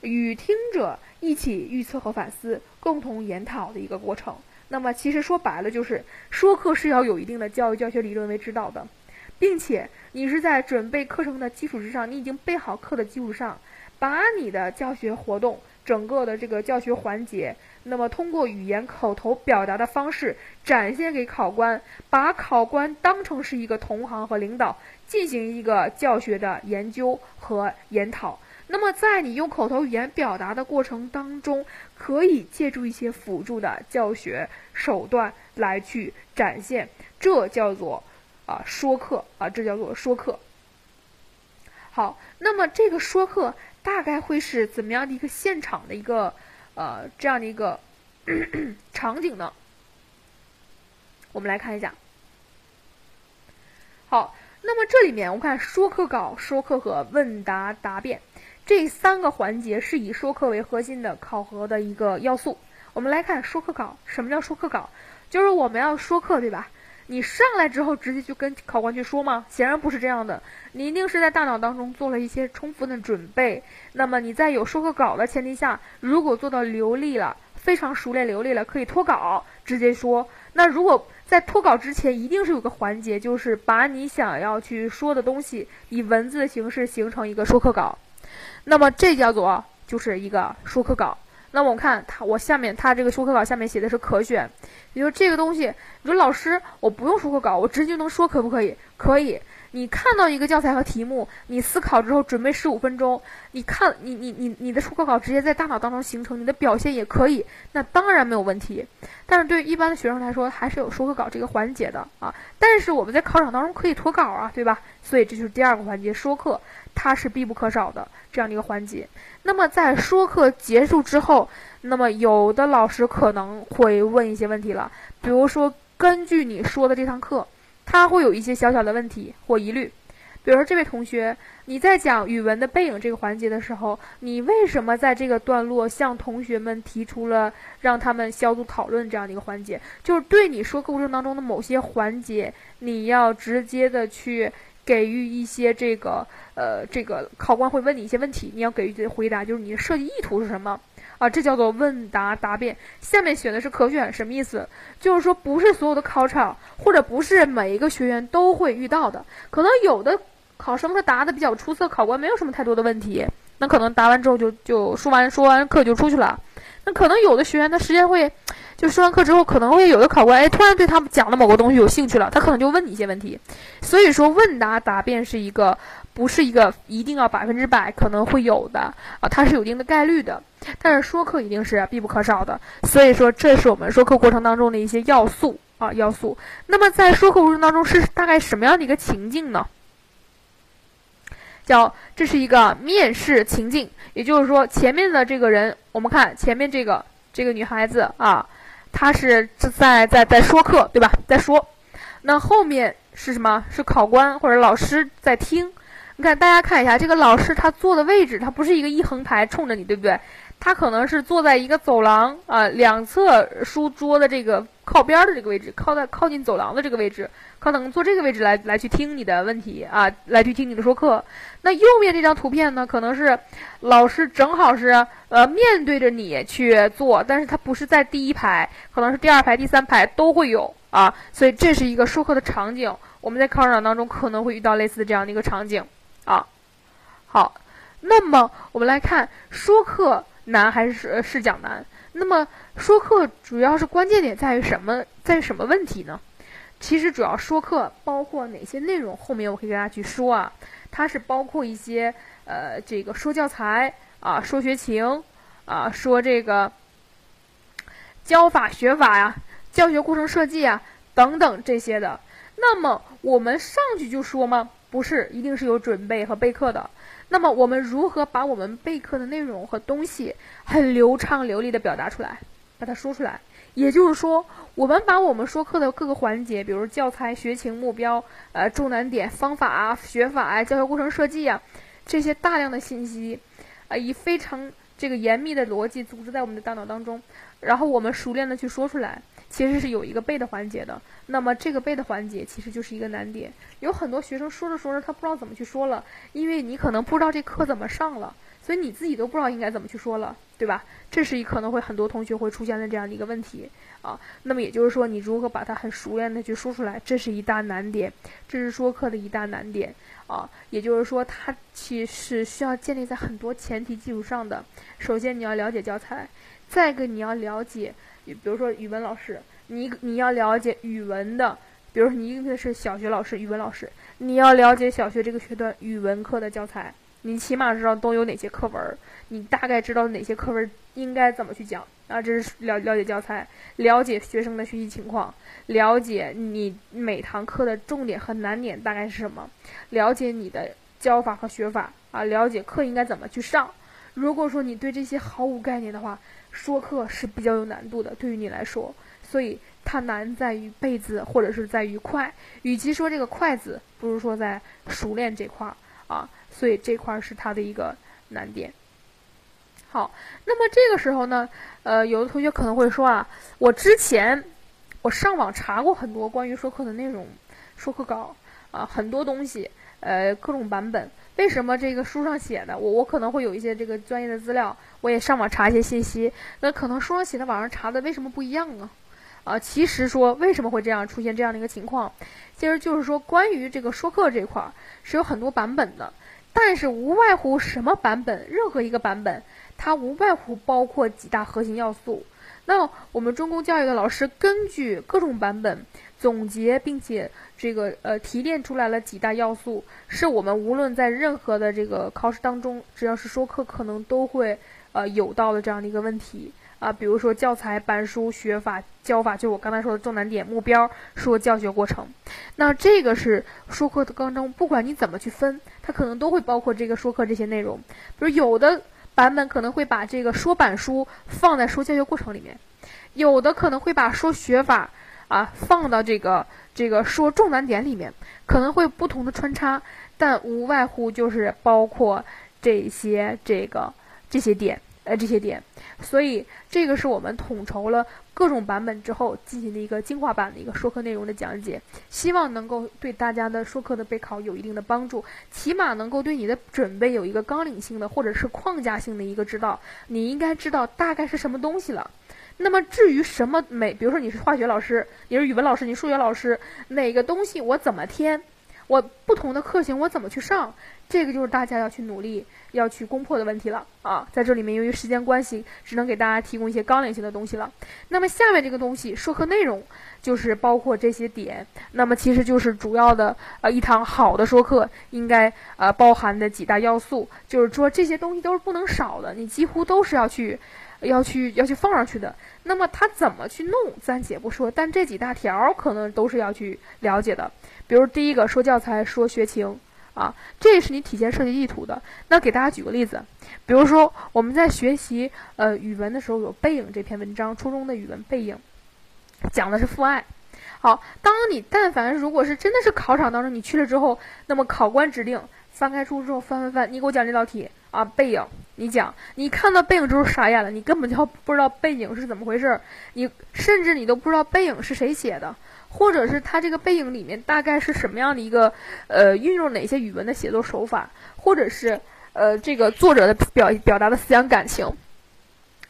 与听者一起预测和反思，共同研讨的一个过程。那么其实说白了就是说课是要有一定的教育教学理论为指导的，并且你是在准备课程的基础之上，你已经备好课的基础上，把你的教学活动整个的这个教学环节，那么通过语言口头表达的方式展现给考官，把考官当成是一个同行和领导，进行一个教学的研究和研讨。那么，在你用口头语言表达的过程当中，可以借助一些辅助的教学手段来去展现，这叫做啊说课啊，这叫做说课。好，那么这个说课大概会是怎么样的一个现场的一个呃这样的一个 场景呢？我们来看一下。好，那么这里面我们看说课稿、说课和问答答辩。这三个环节是以说课为核心的考核的一个要素。我们来看说课稿，什么叫说课稿？就是我们要说课，对吧？你上来之后直接就跟考官去说吗？显然不是这样的，你一定是在大脑当中做了一些充分的准备。那么你在有说课稿的前提下，如果做到流利了，非常熟练流利了，可以脱稿直接说。那如果在脱稿之前，一定是有个环节，就是把你想要去说的东西以文字的形式形成一个说课稿。那么这叫做就是一个说课稿。那我看他，我下面他这个说课稿下面写的是可选，也就这个东西，你说老师我不用说课稿，我直接就能说，可不可以？可以。你看到一个教材和题目，你思考之后准备十五分钟，你看你你你你的说课稿直接在大脑当中形成，你的表现也可以，那当然没有问题。但是对于一般的学生来说，还是有说课稿这个环节的啊。但是我们在考场当中可以脱稿啊，对吧？所以这就是第二个环节，说课它是必不可少的这样的一个环节。那么在说课结束之后，那么有的老师可能会问一些问题了，比如说根据你说的这堂课。他会有一些小小的问题或疑虑，比如说这位同学，你在讲语文的背影这个环节的时候，你为什么在这个段落向同学们提出了让他们小组讨论这样的一个环节？就是对你说课过程当中的某些环节，你要直接的去给予一些这个呃，这个考官会问你一些问题，你要给予的回答，就是你的设计意图是什么？啊，这叫做问答答辩。下面选的是可选，什么意思？就是说不是所有的考场，或者不是每一个学员都会遇到的。可能有的考生他答的比较出色，考官没有什么太多的问题，那可能答完之后就就说完说完课就出去了。那可能有的学员他时间会，就说完课之后，可能会有的考官哎突然对他们讲的某个东西有兴趣了，他可能就问你一些问题。所以说问答答辩是一个。不是一个一定要百分之百可能会有的啊，它是有一定的概率的，但是说课一定是必不可少的，所以说这是我们说课过程当中的一些要素啊要素。那么在说课过程当中是大概什么样的一个情境呢？叫这是一个面试情境，也就是说前面的这个人，我们看前面这个这个女孩子啊，她是在在在说课对吧？在说，那后面是什么？是考官或者老师在听。你看，大家看一下这个老师他坐的位置，他不是一个一横排冲着你，对不对？他可能是坐在一个走廊啊，两侧书桌的这个靠边的这个位置，靠在靠近走廊的这个位置，可能坐这个位置来来去听你的问题啊，来去听你的说课。那右面这张图片呢，可能是老师正好是呃面对着你去做，但是他不是在第一排，可能是第二排、第三排都会有啊，所以这是一个说课的场景。我们在考场当中可能会遇到类似的这样的一个场景。啊，好，那么我们来看说课难还是试讲难？那么说课主要是关键点在于什么？在于什么问题呢？其实主要说课包括哪些内容？后面我可以给大家去说啊，它是包括一些呃，这个说教材啊，说学情啊，说这个教法学法呀，教学过程设计啊等等这些的。那么我们上去就说吗？不是，一定是有准备和备课的。那么我们如何把我们备课的内容和东西很流畅流利的表达出来，把它说出来？也就是说，我们把我们说课的各个环节，比如教材、学情、目标、呃重难点、方法啊、学法啊、教学过程设计啊，这些大量的信息，啊，以非常这个严密的逻辑组织在我们的大脑当中，然后我们熟练的去说出来。其实是有一个背的环节的。那么这个背的环节其实就是一个难点，有很多学生说着说着他不知道怎么去说了，因为你可能不知道这课怎么上了，所以你自己都不知道应该怎么去说了，对吧？这是一可能会很多同学会出现的这样的一个问题啊。那么也就是说，你如何把它很熟练的去说出来，这是一大难点，这是说课的一大难点啊。也就是说，它其实需要建立在很多前提基础上的。首先，你要了解教材。再一个，你要了解，比如说语文老师，你你要了解语文的，比如说你应该是小学老师，语文老师，你要了解小学这个学段语文课的教材，你起码知道都有哪些课文，你大概知道哪些课文应该怎么去讲啊，这是了了解教材，了解学生的学习情况，了解你每堂课的重点和难点大概是什么，了解你的教法和学法啊，了解课应该怎么去上。如果说你对这些毫无概念的话，说课是比较有难度的，对于你来说，所以它难在于背字，或者是在于快。与其说这个快字，不如说在熟练这块儿啊，所以这块是它的一个难点。好，那么这个时候呢，呃，有的同学可能会说啊，我之前我上网查过很多关于说课的内容，说课稿啊，很多东西，呃，各种版本。为什么这个书上写的，我我可能会有一些这个专业的资料，我也上网查一些信息。那可能书上写的，网上查的为什么不一样呢？啊，其实说为什么会这样出现这样的一个情况，其实就是说关于这个说课这块儿是有很多版本的，但是无外乎什么版本，任何一个版本，它无外乎包括几大核心要素。那我们中公教育的老师根据各种版本。总结并且这个呃提炼出来了几大要素，是我们无论在任何的这个考试当中，只要是说课，可能都会呃有到的这样的一个问题啊。比如说教材、板书、学法、教法，就我刚才说的重难点、目标、说教学过程。那这个是说课的当中，不管你怎么去分，它可能都会包括这个说课这些内容。比如有的版本可能会把这个说板书放在说教学过程里面，有的可能会把说学法。啊，放到这个这个说重难点里面，可能会不同的穿插，但无外乎就是包括这些这个这些点，呃，这些点。所以这个是我们统筹了各种版本之后进行的一个精华版的一个说课内容的讲解，希望能够对大家的说课的备考有一定的帮助，起码能够对你的准备有一个纲领性的或者是框架性的一个指导。你应该知道大概是什么东西了。那么至于什么每，比如说你是化学老师，你是语文老师，你数学老师，哪个东西我怎么填，我不同的课型我怎么去上，这个就是大家要去努力要去攻破的问题了啊！在这里面，由于时间关系，只能给大家提供一些纲领性的东西了。那么下面这个东西说课内容就是包括这些点，那么其实就是主要的呃一堂好的说课应该呃包含的几大要素，就是说这些东西都是不能少的，你几乎都是要去。要去要去放上去的，那么他怎么去弄，暂且不说，但这几大条可能都是要去了解的。比如第一个说教材说学情啊，这也是你体现设计意图的。那给大家举个例子，比如说我们在学习呃语文的时候有《背影》这篇文章，初中的语文《背影》讲的是父爱。好，当你但凡如果是真的是考场当中你去了之后，那么考官指定翻开书之后翻翻翻，你给我讲这道题啊，《背影》。你讲，你看到背影之后傻眼了，你根本就不知道背影是怎么回事，你甚至你都不知道背影是谁写的，或者是他这个背影里面大概是什么样的一个，呃，运用哪些语文的写作手法，或者是呃这个作者的表表达的思想感情，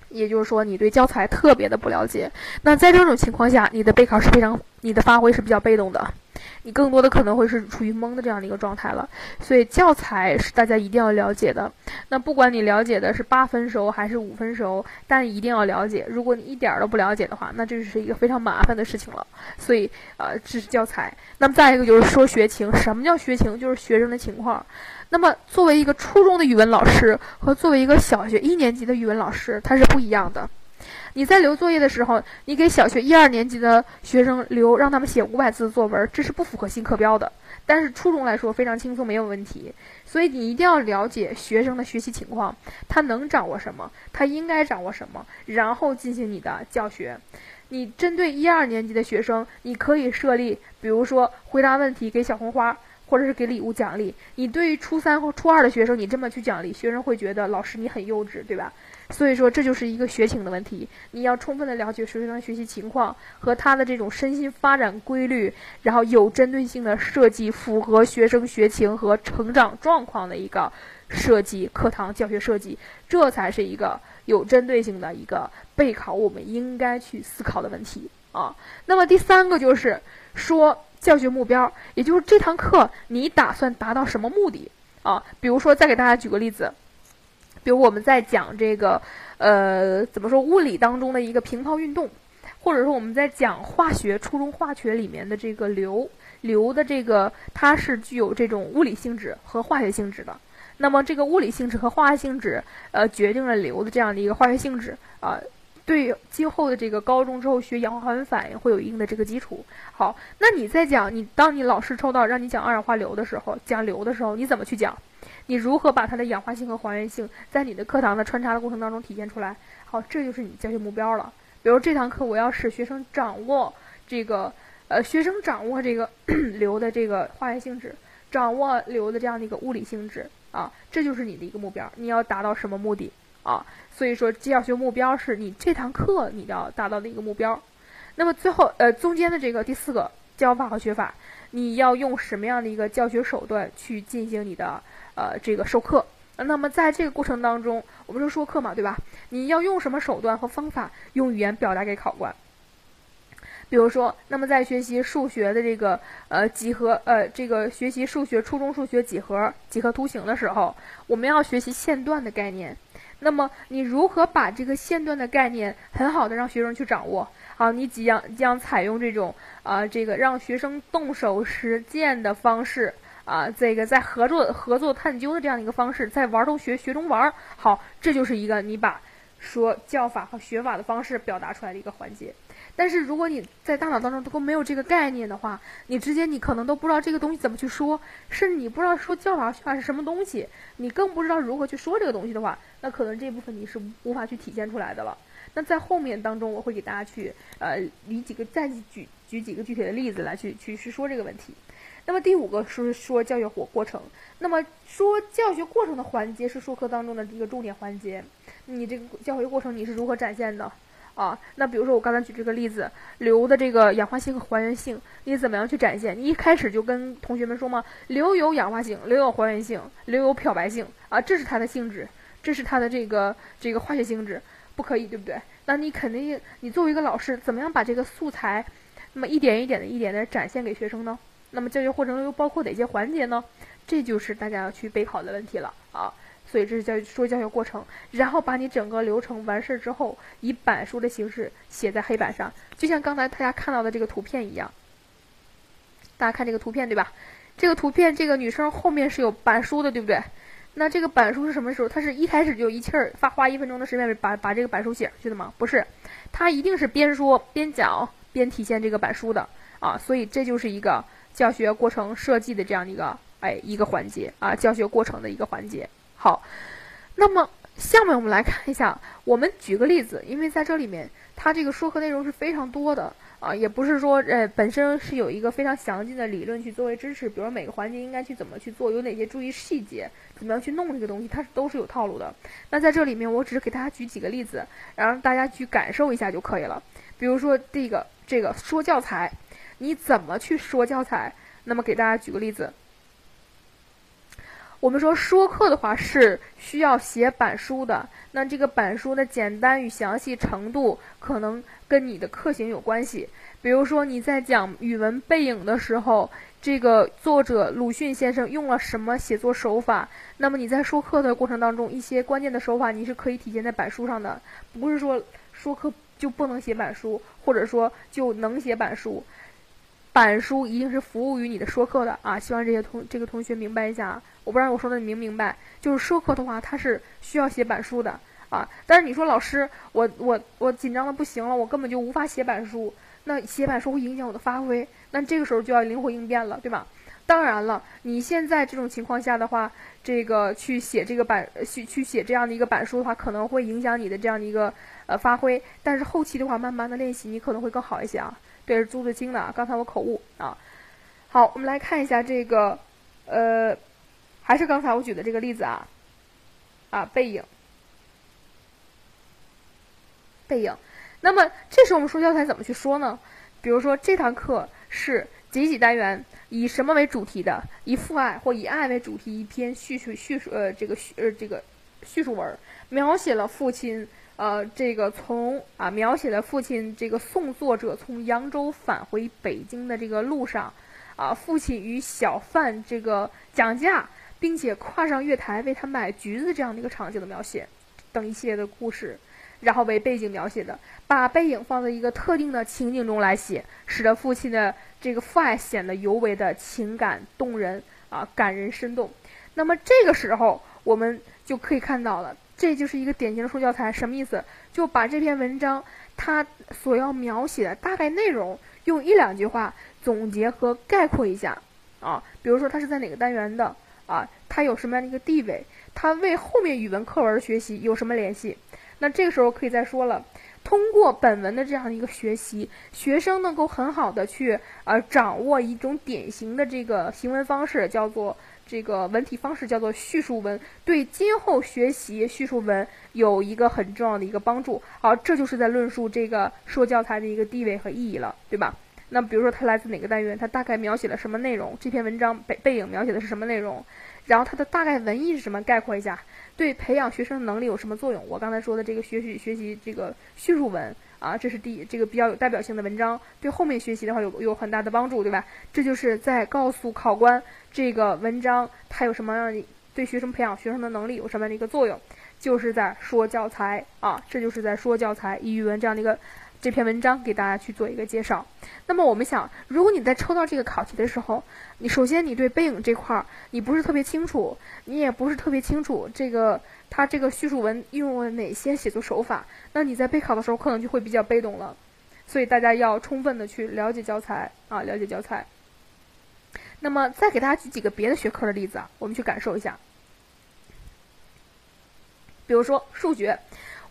也就是说你对教材特别的不了解，那在这种情况下，你的备考是非常，你的发挥是比较被动的。你更多的可能会是处于懵的这样的一个状态了，所以教材是大家一定要了解的。那不管你了解的是八分熟还是五分熟，但一定要了解。如果你一点都不了解的话，那这是一个非常麻烦的事情了。所以，呃，这是教材。那么再一个就是说学情，什么叫学情？就是学生的情况。那么作为一个初中的语文老师和作为一个小学一年级的语文老师，它是不一样的。你在留作业的时候，你给小学一二年级的学生留，让他们写五百字的作文，这是不符合新课标的。但是初中来说非常轻松，没有问题。所以你一定要了解学生的学习情况，他能掌握什么，他应该掌握什么，然后进行你的教学。你针对一二年级的学生，你可以设立，比如说回答问题给小红花，或者是给礼物奖励。你对于初三或初二的学生，你这么去奖励，学生会觉得老师你很幼稚，对吧？所以说这就是一个学情的问题，你要充分的了解学生的学习情况和他的这种身心发展规律，然后有针对性的设计符合学生学情和成长状况的一个设计课堂教学设计，这才是一个有针对性的一个备考我们应该去思考的问题啊。那么第三个就是说教学目标，也就是这堂课你打算达到什么目的啊？比如说再给大家举个例子。比如我们在讲这个，呃，怎么说物理当中的一个平抛运动，或者说我们在讲化学初中化学里面的这个硫，硫的这个它是具有这种物理性质和化学性质的。那么这个物理性质和化学性质，呃，决定了硫的这样的一个化学性质啊，对今后的这个高中之后学氧化还原反应会有一定的这个基础。好，那你在讲你当你老师抽到让你讲二氧化硫的时候，讲硫的时候，你怎么去讲？你如何把它的氧化性和还原性在你的课堂的穿插的过程当中体现出来？好，这就是你教学目标了。比如这堂课我要使学生掌握这个，呃，学生掌握这个 硫的这个化学性质，掌握硫的这样的一个物理性质啊，这就是你的一个目标。你要达到什么目的啊？所以说教学目标是你这堂课你要达到的一个目标。那么最后，呃，中间的这个第四个教法和学法，你要用什么样的一个教学手段去进行你的？呃，这个授课，那么在这个过程当中，我们说说课嘛，对吧？你要用什么手段和方法，用语言表达给考官？比如说，那么在学习数学的这个呃几何呃这个学习数学初中数学几何几何图形的时候，我们要学习线段的概念。那么你如何把这个线段的概念很好的让学生去掌握？好，你将将采用这种啊这个让学生动手实践的方式。啊，这个在合作、合作探究的这样一个方式，在玩中学，学中玩，好，这就是一个你把说教法和学法的方式表达出来的一个环节。但是如果你在大脑当中都没有这个概念的话，你直接你可能都不知道这个东西怎么去说，甚至你不知道说教法学法是什么东西，你更不知道如何去说这个东西的话，那可能这部分你是无法去体现出来的了。那在后面当中，我会给大家去呃举几个再举举几个具体的例子来去去去说这个问题。那么第五个是说教学过过程。那么说教学过程的环节是说课当中的一个重点环节。你这个教学过程你是如何展现的啊？那比如说我刚才举这个例子，硫的这个氧化性和还原性，你怎么样去展现？你一开始就跟同学们说吗？硫有氧化性，硫有还原性，硫有漂白性啊，这是它的性质，这是它的这个这个化学性质，不可以，对不对？那你肯定，你作为一个老师，怎么样把这个素材，那么一点一点的、一点的展现给学生呢？那么教学过程中又包括哪些环节呢？这就是大家要去备考的问题了啊！所以这是教说教学过程，然后把你整个流程完事儿之后，以板书的形式写在黑板上，就像刚才大家看到的这个图片一样。大家看这个图片对吧？这个图片这个女生后面是有板书的，对不对？那这个板书是什么时候？她是一开始就一气儿发花一分钟的时间把把这个板书写上去的吗？不是，她一定是边说边讲边体现这个板书的啊！所以这就是一个。教学过程设计的这样的一个哎一个环节啊，教学过程的一个环节。好，那么下面我们来看一下，我们举个例子，因为在这里面它这个说课内容是非常多的啊，也不是说呃本身是有一个非常详尽的理论去作为支持，比如每个环节应该去怎么去做，有哪些注意细节，怎么样去弄这个东西，它是都是有套路的。那在这里面，我只是给大家举几个例子，然后大家去感受一下就可以了。比如说这个这个说教材。你怎么去说教材？那么给大家举个例子，我们说说课的话是需要写板书的，那这个板书的简单与详细程度可能跟你的课型有关系。比如说你在讲语文背影的时候，这个作者鲁迅先生用了什么写作手法？那么你在说课的过程当中，一些关键的手法你是可以体现在板书上的，不是说说课就不能写板书，或者说就能写板书。板书一定是服务于你的说课的啊！希望这些同这个同学明白一下啊，我不知道我说的你明不明白？就是说课的话，它是需要写板书的啊。但是你说老师，我我我紧张的不行了，我根本就无法写板书，那写板书会影响我的发挥，那这个时候就要灵活应变了，对吧？当然了，你现在这种情况下的话，这个去写这个板去去写这样的一个板书的话，可能会影响你的这样的一个呃发挥。但是后期的话，慢慢的练习，你可能会更好一些啊。这是朱自清的啊，刚才我口误啊。好，我们来看一下这个呃，还是刚才我举的这个例子啊，啊，背影，背影。那么这时候我们说教材怎么去说呢？比如说这堂课是几几单元，以什么为主题的？以父爱或以爱为主题，一篇叙述叙述呃这个叙呃这个叙述文，描写了父亲呃这个从啊描写的父亲这个送作者从扬州返回北京的这个路上，啊父亲与小贩这个讲价，并且跨上月台为他买橘子这样的一个场景的描写，等一系列的故事。然后为背景描写的，把背影放在一个特定的情景中来写，使得父亲的这个父爱显得尤为的情感动人啊，感人生动。那么这个时候我们就可以看到了，这就是一个典型的说教材，什么意思？就把这篇文章它所要描写的大概内容，用一两句话总结和概括一下啊。比如说它是在哪个单元的啊？它有什么样的一个地位？它为后面语文课文学习有什么联系？那这个时候可以再说了，通过本文的这样的一个学习，学生能够很好的去呃掌握一种典型的这个行文方式，叫做这个文体方式，叫做叙述文，对今后学习叙述文有一个很重要的一个帮助。好，这就是在论述这个说教材的一个地位和意义了，对吧？那比如说它来自哪个单元，它大概描写了什么内容？这篇文章背背影描写的是什么内容？然后它的大概文意是什么？概括一下。对培养学生能力有什么作用？我刚才说的这个学习学习这个叙述文啊，这是第一这个比较有代表性的文章，对后面学习的话有有很大的帮助，对吧？这就是在告诉考官这个文章它有什么样的对学生培养学生的能力有什么样的一个作用，就是在说教材啊，这就是在说教材以语文这样的一个。这篇文章给大家去做一个介绍。那么我们想，如果你在抽到这个考题的时候，你首先你对背影这块儿你不是特别清楚，你也不是特别清楚这个它这个叙述文用了哪些写作手法，那你在备考的时候可能就会比较被动了。所以大家要充分的去了解教材啊，了解教材。那么再给大家举几个别的学科的例子啊，我们去感受一下。比如说数学。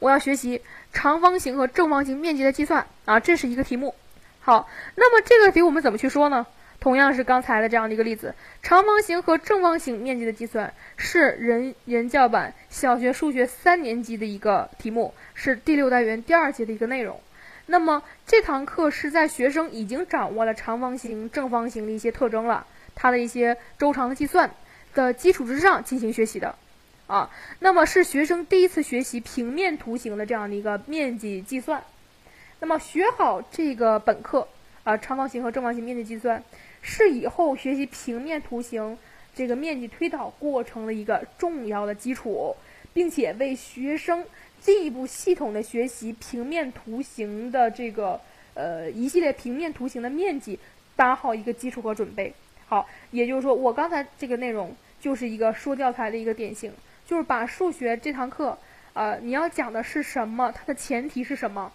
我要学习长方形和正方形面积的计算啊，这是一个题目。好，那么这个题我们怎么去说呢？同样是刚才的这样的一个例子，长方形和正方形面积的计算是人人教版小学数学三年级的一个题目，是第六单元第二节的一个内容。那么这堂课是在学生已经掌握了长方形、正方形的一些特征了，它的一些周长的计算的基础之上进行学习的。啊，那么是学生第一次学习平面图形的这样的一个面积计算。那么学好这个本课啊，长方形和正方形面积计算，是以后学习平面图形这个面积推导过程的一个重要的基础，并且为学生进一步系统的学习平面图形的这个呃一系列平面图形的面积打好一个基础和准备。好，也就是说，我刚才这个内容就是一个说教材的一个典型。就是把数学这堂课，呃，你要讲的是什么？它的前提是什么？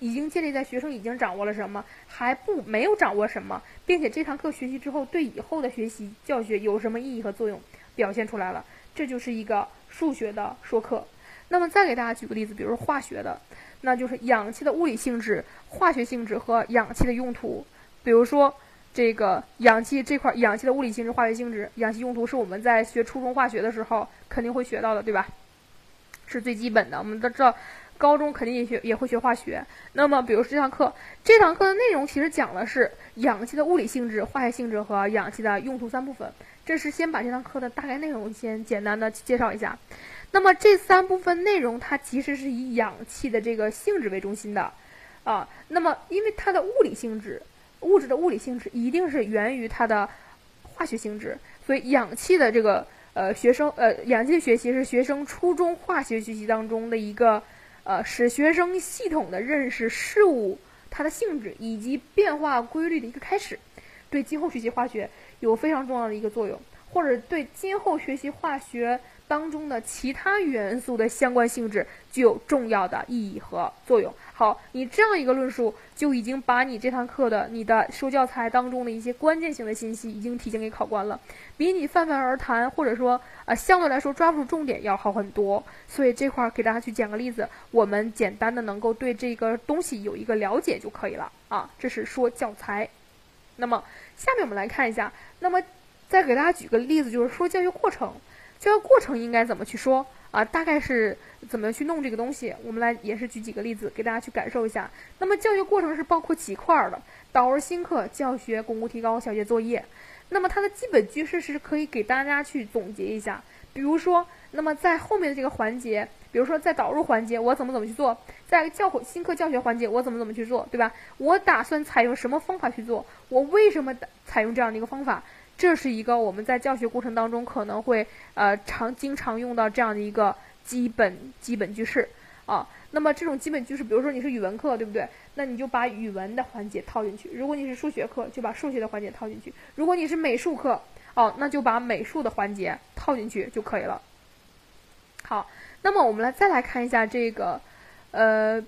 已经建立在学生已经掌握了什么，还不没有掌握什么，并且这堂课学习之后对以后的学习教学有什么意义和作用，表现出来了。这就是一个数学的说课。那么再给大家举个例子，比如说化学的，那就是氧气的物理性质、化学性质和氧气的用途，比如说。这个氧气这块，氧气的物理性质、化学性质、氧气用途是我们在学初中化学的时候肯定会学到的，对吧？是最基本的。我们都知道，高中肯定也学也会学化学。那么，比如说这堂课，这堂课的内容其实讲的是氧气的物理性质、化学性质和氧气的用途三部分。这是先把这堂课的大概内容先简单的介绍一下。那么这三部分内容，它其实是以氧气的这个性质为中心的，啊，那么因为它的物理性质。物质的物理性质一定是源于它的化学性质，所以氧气的这个呃学生呃氧气的学习是学生初中化学学习当中的一个呃使学生系统的认识事物它的性质以及变化规律的一个开始，对今后学习化学有非常重要的一个作用，或者对今后学习化学。当中的其他元素的相关性质具有重要的意义和作用。好，你这样一个论述就已经把你这堂课的你的说教材当中的一些关键性的信息已经提前给考官了，比你泛泛而谈或者说呃相对来说抓不住重点要好很多。所以这块儿给大家去讲个例子，我们简单的能够对这个东西有一个了解就可以了啊。这是说教材。那么下面我们来看一下，那么。再给大家举个例子，就是说教学过程，教学过程应该怎么去说啊？大概是怎么去弄这个东西？我们来也是举几个例子给大家去感受一下。那么教学过程是包括几块儿的？导入新课、教学、巩固提高、小结作业。那么它的基本句式是可以给大家去总结一下。比如说，那么在后面的这个环节，比如说在导入环节，我怎么怎么去做？在教新课教学环节，我怎么怎么去做，对吧？我打算采用什么方法去做？我为什么采用这样的一个方法？这是一个我们在教学过程当中可能会呃常经常用到这样的一个基本基本句式啊。那么这种基本句式，比如说你是语文课，对不对？那你就把语文的环节套进去；如果你是数学课，就把数学的环节套进去；如果你是美术课，哦，那就把美术的环节套进去就可以了。好，那么我们来再来看一下这个，呃，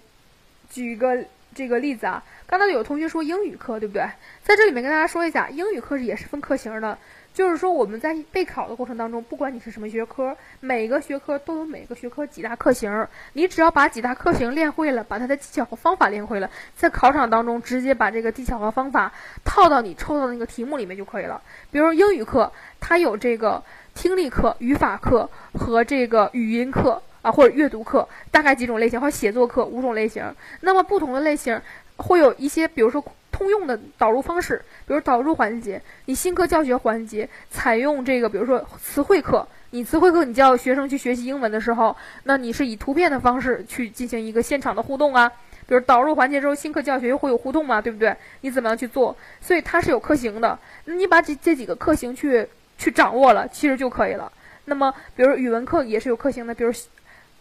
举个这个例子啊。刚才有同学说英语课，对不对？在这里面跟大家说一下，英语课是也是分课型的。就是说，我们在备考的过程当中，不管你是什么学科，每个学科都有每个学科几大课型。你只要把几大课型练会了，把它的技巧和方法练会了，在考场当中直接把这个技巧和方法套到你抽到的那个题目里面就可以了。比如英语课，它有这个听力课、语法课和这个语音课啊，或者阅读课，大概几种类型，还有写作课五种类型。那么不同的类型会有一些，比如说。通用的导入方式，比如导入环节，你新课教学环节采用这个，比如说词汇课，你词汇课你教学生去学习英文的时候，那你是以图片的方式去进行一个现场的互动啊。比如导入环节之后，新课教学又会有互动嘛，对不对？你怎么样去做？所以它是有课型的，那你把这这几个课型去去掌握了，其实就可以了。那么，比如语文课也是有课型的，比如，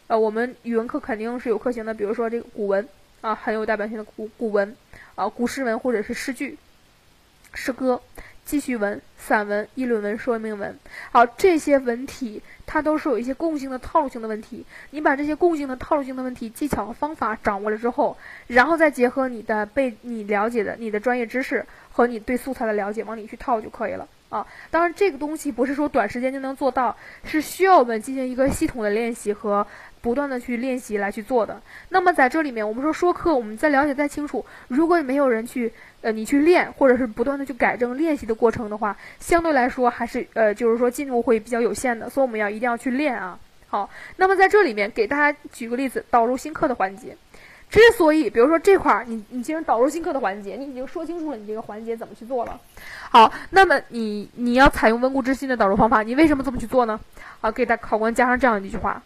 呃，我们语文课肯定是有课型的，比如说这个古文啊，很有代表性的古古文。啊，古诗文或者是诗句、诗歌、记叙文、散文、议论文、说明文，好，这些文体它都是有一些共性的套路性的问题。你把这些共性的套路性的问题技巧和方法掌握了之后，然后再结合你的被你了解的你的专业知识和你对素材的了解，往里去套就可以了啊。当然，这个东西不是说短时间就能做到，是需要我们进行一个系统的练习和。不断的去练习来去做的。那么在这里面，我们说说课，我们再了解再清楚。如果没有人去，呃，你去练，或者是不断的去改正练习的过程的话，相对来说还是呃，就是说进步会比较有限的。所以我们要一定要去练啊。好，那么在这里面给大家举个例子，导入新课的环节。之所以，比如说这块儿，你你进行导入新课的环节，你已经说清楚了你这个环节怎么去做了。好，那么你你要采用温故知新的导入方法，你为什么这么去做呢？好，给大考官加上这样一句话。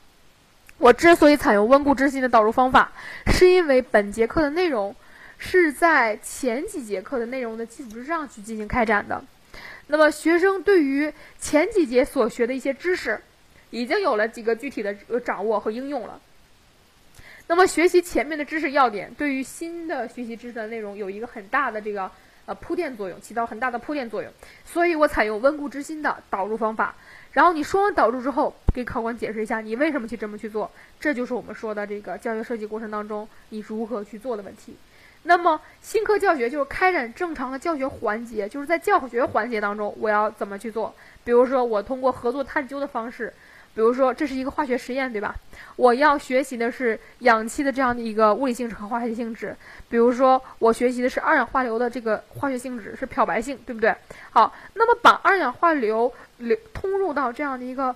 我之所以采用温故知新的导入方法，是因为本节课的内容是在前几节课的内容的基础之上去进行开展的。那么，学生对于前几节所学的一些知识，已经有了几个具体的掌握和应用了。那么，学习前面的知识要点，对于新的学习知识的内容有一个很大的这个呃铺垫作用，起到很大的铺垫作用。所以我采用温故知新的导入方法。然后你说完导入之后，给考官解释一下你为什么去这么去做，这就是我们说的这个教学设计过程当中你如何去做的问题。那么新课教学就是开展正常的教学环节，就是在教学环节当中我要怎么去做？比如说我通过合作探究的方式。比如说，这是一个化学实验，对吧？我要学习的是氧气的这样的一个物理性质和化学性质。比如说，我学习的是二氧化硫的这个化学性质是漂白性，对不对？好，那么把二氧化硫流通入到这样的一个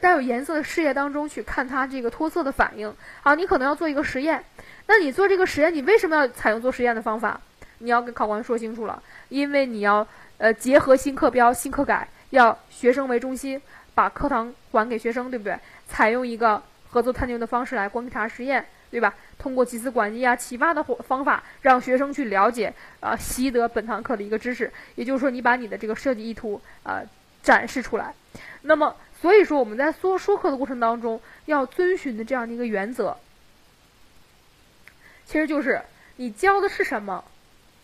带有颜色的试液当中去看它这个脱色的反应。好，你可能要做一个实验。那你做这个实验，你为什么要采用做实验的方法？你要跟考官说清楚了，因为你要呃结合新课标、新课改，要学生为中心。把课堂还给学生，对不对？采用一个合作探究的方式来观察实验，对吧？通过集思广益啊、启发的方法，让学生去了解啊，习得本堂课的一个知识。也就是说，你把你的这个设计意图啊展示出来。那么，所以说我们在说说课的过程当中要遵循的这样的一个原则，其实就是你教的是什么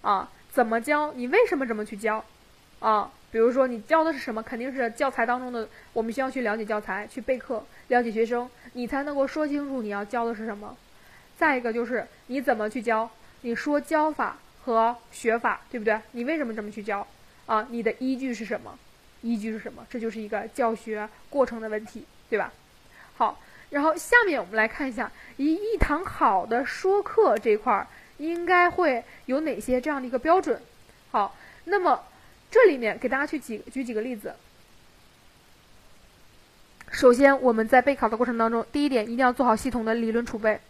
啊？怎么教？你为什么这么去教啊？比如说，你教的是什么？肯定是教材当中的，我们需要去了解教材，去备课，了解学生，你才能够说清楚你要教的是什么。再一个就是你怎么去教，你说教法和学法，对不对？你为什么这么去教？啊，你的依据是什么？依据是什么？这就是一个教学过程的问题，对吧？好，然后下面我们来看一下，一一堂好的说课这块儿应该会有哪些这样的一个标准？好，那么。这里面给大家去举举几个例子。首先，我们在备考的过程当中，第一点一定要做好系统的理论储备，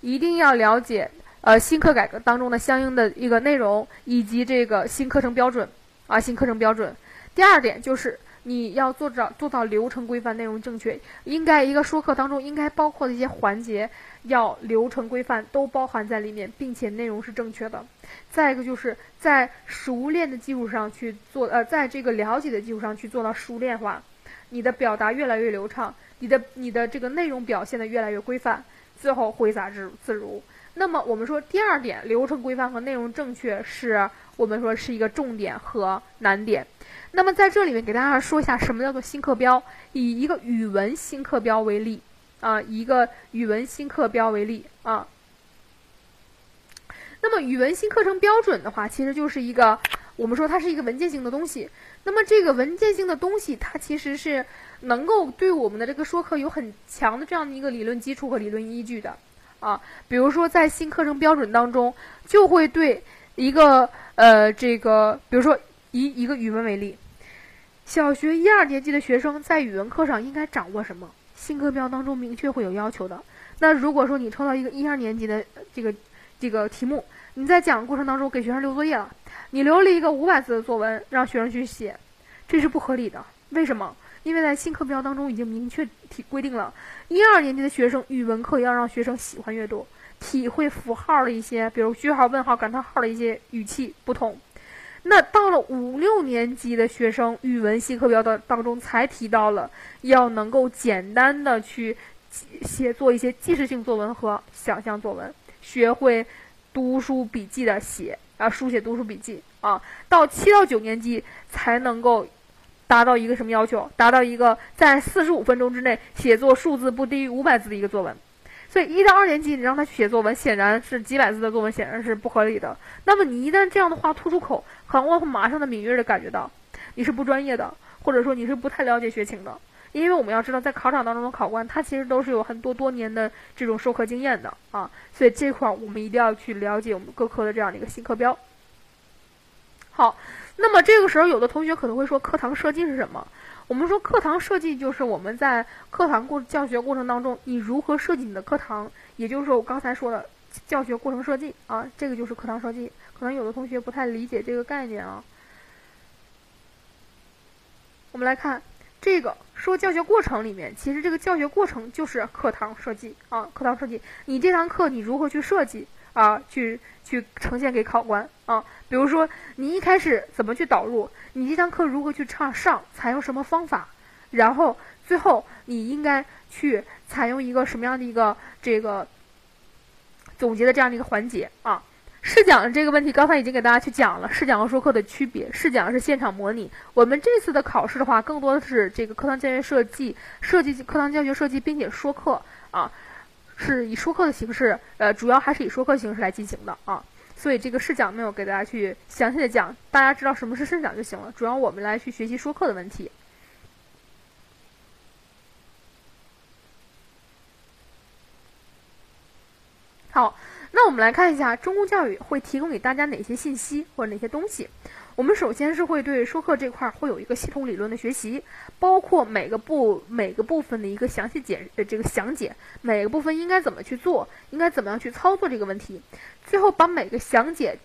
一定要了解呃新课改革当中的相应的一个内容以及这个新课程标准啊新课程标准。第二点就是你要做到做到流程规范、内容正确，应该一个说课当中应该包括的一些环节要流程规范都包含在里面，并且内容是正确的。再一个就是在熟练的基础上去做呃，在这个了解的基础上去做到熟练化。你的表达越来越流畅，你的你的这个内容表现的越来越规范，最后挥洒自自如。那么我们说第二点，流程规范和内容正确是我们说是一个重点和难点。那么在这里面给大家说一下什么叫做新课标，以一个语文新课标为例啊，一个语文新课标为例啊。那么语文新课程标准的话，其实就是一个我们说它是一个文件性的东西。那么这个文件性的东西，它其实是能够对我们的这个说课有很强的这样的一个理论基础和理论依据的，啊，比如说在新课程标准当中，就会对一个呃这个，比如说以一个语文为例，小学一二年级的学生在语文课上应该掌握什么？新课标当中明确会有要求的。那如果说你抽到一个一二年级的这个这个题目，你在讲的过程当中给学生留作业了。你留了一个五百字的作文让学生去写，这是不合理的。为什么？因为在新课标当中已经明确提规定了，一二年级的学生语文课要让学生喜欢阅读，体会符号的一些，比如句号、问号、感叹号的一些语气不同。那到了五六年级的学生，语文新课标的当中才提到了要能够简单的去写作一些记事性作文和想象作文，学会读书笔记的写。啊，书写读书笔记啊，到七到九年级才能够达到一个什么要求？达到一个在四十五分钟之内写作数字不低于五百字的一个作文。所以一到二年级你让他去写作文，显然是几百字的作文，显然是不合理的。那么你一旦这样的话突出口，很我会马上的敏锐的感觉到你是不专业的，或者说你是不太了解学情的。因为我们要知道，在考场当中的考官，他其实都是有很多多年的这种授课经验的啊，所以这块儿我们一定要去了解我们各科的这样的一个新课标。好，那么这个时候有的同学可能会说，课堂设计是什么？我们说课堂设计就是我们在课堂过教学过程当中，你如何设计你的课堂，也就是说我刚才说的教学过程设计啊，这个就是课堂设计。可能有的同学不太理解这个概念啊，我们来看。这个说教学过程里面，其实这个教学过程就是课堂设计啊，课堂设计。你这堂课你如何去设计啊？去去呈现给考官啊？比如说你一开始怎么去导入？你这堂课如何去唱上？采用什么方法？然后最后你应该去采用一个什么样的一个这个总结的这样的一个环节啊？试讲这个问题，刚才已经给大家去讲了。试讲和说课的区别，试讲是现场模拟。我们这次的考试的话，更多的是这个课堂教学设计，设计课堂教学设计，并且说课啊，是以说课的形式，呃，主要还是以说课形式来进行的啊。所以这个试讲没有给大家去详细的讲，大家知道什么是试讲就行了。主要我们来去学习说课的问题。好。那我们来看一下中公教育会提供给大家哪些信息或者哪些东西。我们首先是会对说课这块会有一个系统理论的学习，包括每个部每个部分的一个详细解呃这个详解，每个部分应该怎么去做，应该怎么样去操作这个问题。最后把每个详解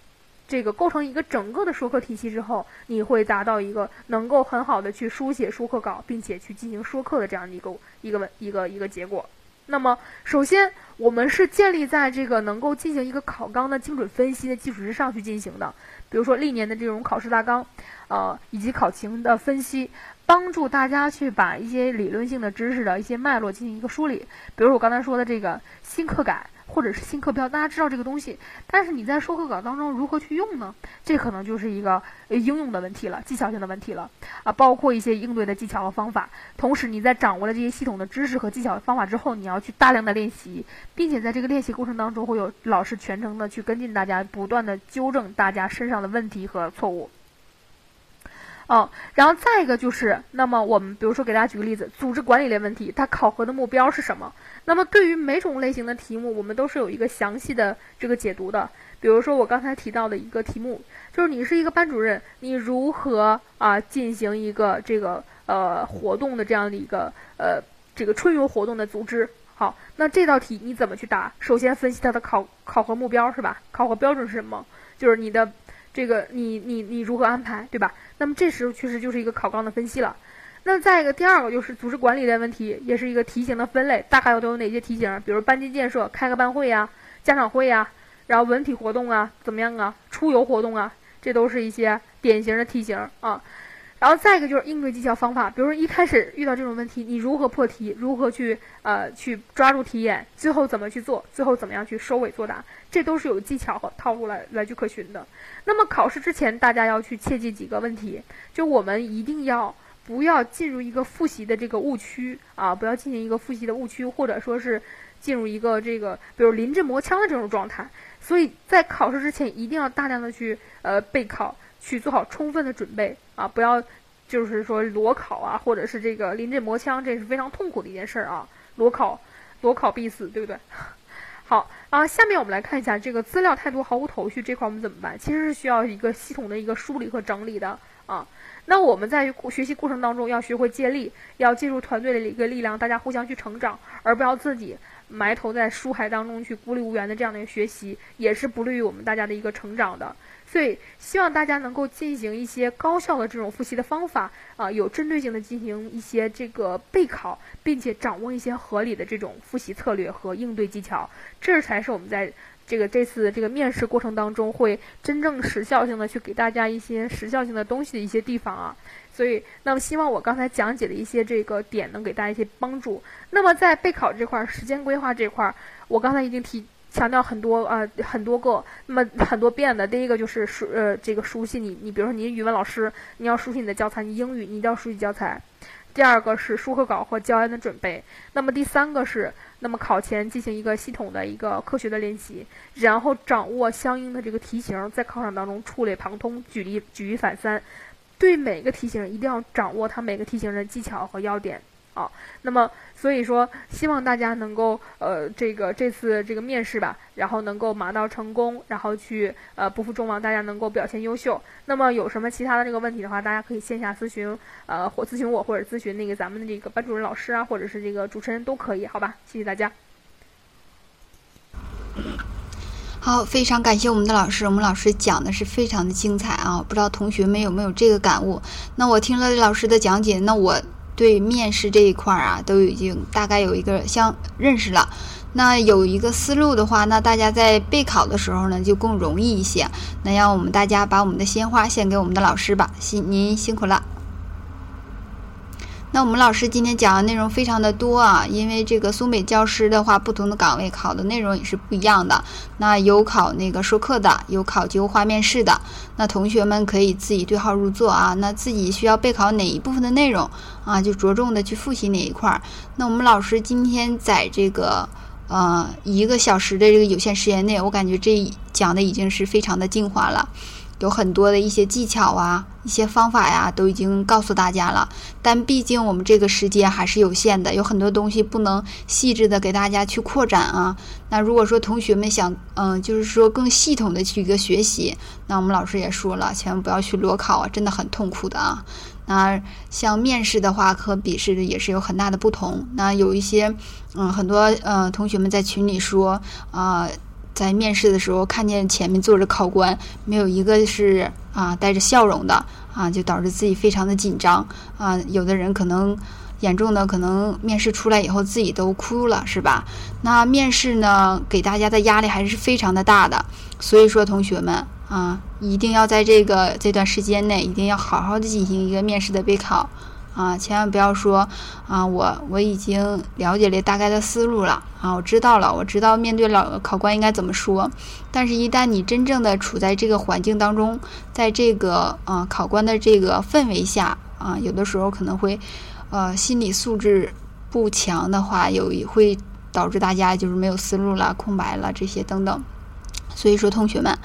这个构成一个整个的说课体系之后，你会达到一个能够很好的去书写说课稿，并且去进行说课的这样的一个一个一个一个结果。那么，首先我们是建立在这个能够进行一个考纲的精准分析的基础之上去进行的，比如说历年的这种考试大纲，呃，以及考情的分析，帮助大家去把一些理论性的知识的一些脉络进行一个梳理，比如我刚才说的这个新课改。或者是新课标，大家知道这个东西，但是你在说课稿当中如何去用呢？这可能就是一个应用的问题了，技巧性的问题了啊，包括一些应对的技巧和方法。同时，你在掌握了这些系统的知识和技巧方法之后，你要去大量的练习，并且在这个练习过程当中，会有老师全程的去跟进大家，不断的纠正大家身上的问题和错误。哦，然后再一个就是，那么我们比如说给大家举个例子，组织管理类问题，它考核的目标是什么？那么对于每种类型的题目，我们都是有一个详细的这个解读的。比如说我刚才提到的一个题目，就是你是一个班主任，你如何啊进行一个这个呃活动的这样的一个呃这个春游活动的组织？好，那这道题你怎么去答？首先分析它的考考核目标是吧？考核标准是什么？就是你的。这个你你你如何安排，对吧？那么这时候确实就是一个考纲的分析了。那再一个，第二个就是组织管理类问题，也是一个题型的分类，大概都有哪些题型？比如班级建设，开个班会呀，家长会呀，然后文体活动啊，怎么样啊？出游活动啊，这都是一些典型的题型啊。然后再一个就是应对技巧方法，比如说一开始遇到这种问题，你如何破题，如何去呃去抓住题眼，最后怎么去做，最后怎么样去收尾作答，这都是有技巧和套路来来去可循的。那么考试之前，大家要去切记几个问题，就我们一定要不要进入一个复习的这个误区啊，不要进行一个复习的误区，或者说是进入一个这个比如临阵磨枪的这种状态。所以在考试之前，一定要大量的去呃备考。去做好充分的准备啊，不要就是说裸考啊，或者是这个临阵磨枪，这是非常痛苦的一件事儿啊。裸考，裸考必死，对不对？好啊，下面我们来看一下这个资料太多毫无头绪这块我们怎么办？其实是需要一个系统的一个梳理和整理的啊。那我们在学习过程当中要学会借力，要借助团队的一个力量，大家互相去成长，而不要自己埋头在书海当中去孤立无援的这样的一个学习，也是不利于我们大家的一个成长的。所以，希望大家能够进行一些高效的这种复习的方法啊，有针对性的进行一些这个备考，并且掌握一些合理的这种复习策略和应对技巧，这才是我们在这个这次这个面试过程当中会真正时效性的去给大家一些时效性的东西的一些地方啊。所以，那么希望我刚才讲解的一些这个点能给大家一些帮助。那么在备考这块儿时间规划这块儿，我刚才已经提。强调很多啊，很多个，那么很多遍的。第一个就是熟呃，这个熟悉你，你比如说你语文老师，你要熟悉你的教材，你英语你一定要熟悉教材。第二个是书课稿和教案的准备。那么第三个是，那么考前进行一个系统的一个科学的练习，然后掌握相应的这个题型，在考场当中触类旁通，举例举一反三，对每个题型一定要掌握它每个题型的技巧和要点。啊，那么所以说，希望大家能够呃，这个这次这个面试吧，然后能够马到成功，然后去呃不负众望，大家能够表现优秀。那么有什么其他的这个问题的话，大家可以线下咨询，呃或咨询我，或者咨询那个咱们的这个班主任老师啊，或者是这个主持人都可以，好吧？谢谢大家。好，非常感谢我们的老师，我们老师讲的是非常的精彩啊，不知道同学们有没有这个感悟？那我听了老师的讲解，那我。对面试这一块儿啊，都已经大概有一个相认识了。那有一个思路的话，那大家在备考的时候呢，就更容易一些。那让我们大家把我们的鲜花献给我们的老师吧，辛您辛苦了。那我们老师今天讲的内容非常的多啊，因为这个松北教师的话，不同的岗位考的内容也是不一样的。那有考那个授课的，有考机构化面试的。那同学们可以自己对号入座啊，那自己需要备考哪一部分的内容啊，就着重的去复习哪一块儿。那我们老师今天在这个呃一个小时的这个有限时间内，我感觉这讲的已经是非常的精华了。有很多的一些技巧啊，一些方法呀，都已经告诉大家了。但毕竟我们这个时间还是有限的，有很多东西不能细致的给大家去扩展啊。那如果说同学们想，嗯，就是说更系统的去一个学习，那我们老师也说了，千万不要去裸考啊，真的很痛苦的啊。那像面试的话和笔试的也是有很大的不同。那有一些，嗯，很多呃同学们在群里说啊。在面试的时候，看见前面坐着考官，没有一个是啊带着笑容的啊，就导致自己非常的紧张啊。有的人可能严重的，可能面试出来以后自己都哭了，是吧？那面试呢，给大家的压力还是非常的大的。所以说，同学们啊，一定要在这个这段时间内，一定要好好的进行一个面试的备考。啊，千万不要说啊！我我已经了解了大概的思路了啊，我知道了，我知道面对老考官应该怎么说。但是，一旦你真正的处在这个环境当中，在这个啊考官的这个氛围下啊，有的时候可能会呃心理素质不强的话，有会导致大家就是没有思路了、空白了这些等等。所以说，同学们。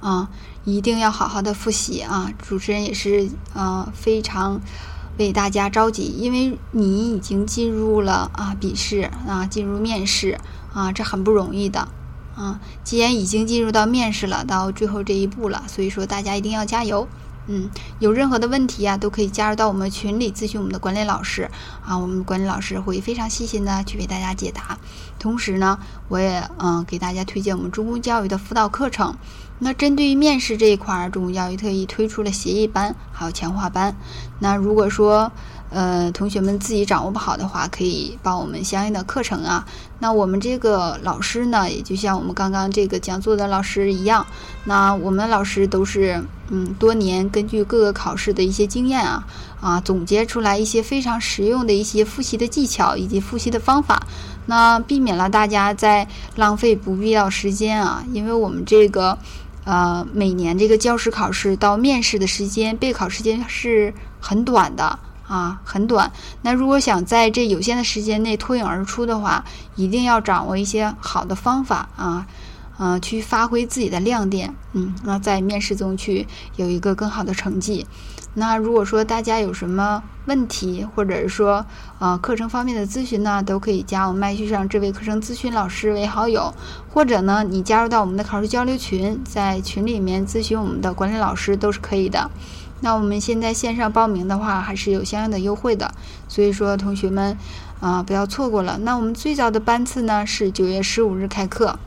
啊，一定要好好的复习啊！主持人也是啊，非常为大家着急，因为你已经进入了啊笔试啊，进入面试啊，这很不容易的啊。既然已经进入到面试了，到最后这一步了，所以说大家一定要加油。嗯，有任何的问题啊，都可以加入到我们群里咨询我们的管理老师啊，我们管理老师会非常细心的去为大家解答。同时呢，我也嗯给大家推荐我们中公教育的辅导课程。那针对于面试这一块，中公教育特意推出了协议班，还有强化班。那如果说呃，同学们自己掌握不好的话，可以报我们相应的课程啊。那我们这个老师呢，也就像我们刚刚这个讲座的老师一样，那我们老师都是嗯，多年根据各个考试的一些经验啊啊，总结出来一些非常实用的一些复习的技巧以及复习的方法，那避免了大家在浪费不必要时间啊。因为我们这个呃，每年这个教师考试到面试的时间，备考时间是很短的。啊，很短。那如果想在这有限的时间内脱颖而出的话，一定要掌握一些好的方法啊，嗯，去发挥自己的亮点。嗯，那在面试中去有一个更好的成绩。那如果说大家有什么问题，或者是说呃课程方面的咨询呢，都可以加我们麦序上这位课程咨询老师为好友，或者呢你加入到我们的考试交流群，在群里面咨询我们的管理老师都是可以的。那我们现在线上报名的话，还是有相应的优惠的，所以说同学们啊不要错过了。那我们最早的班次呢是九月十五日开课，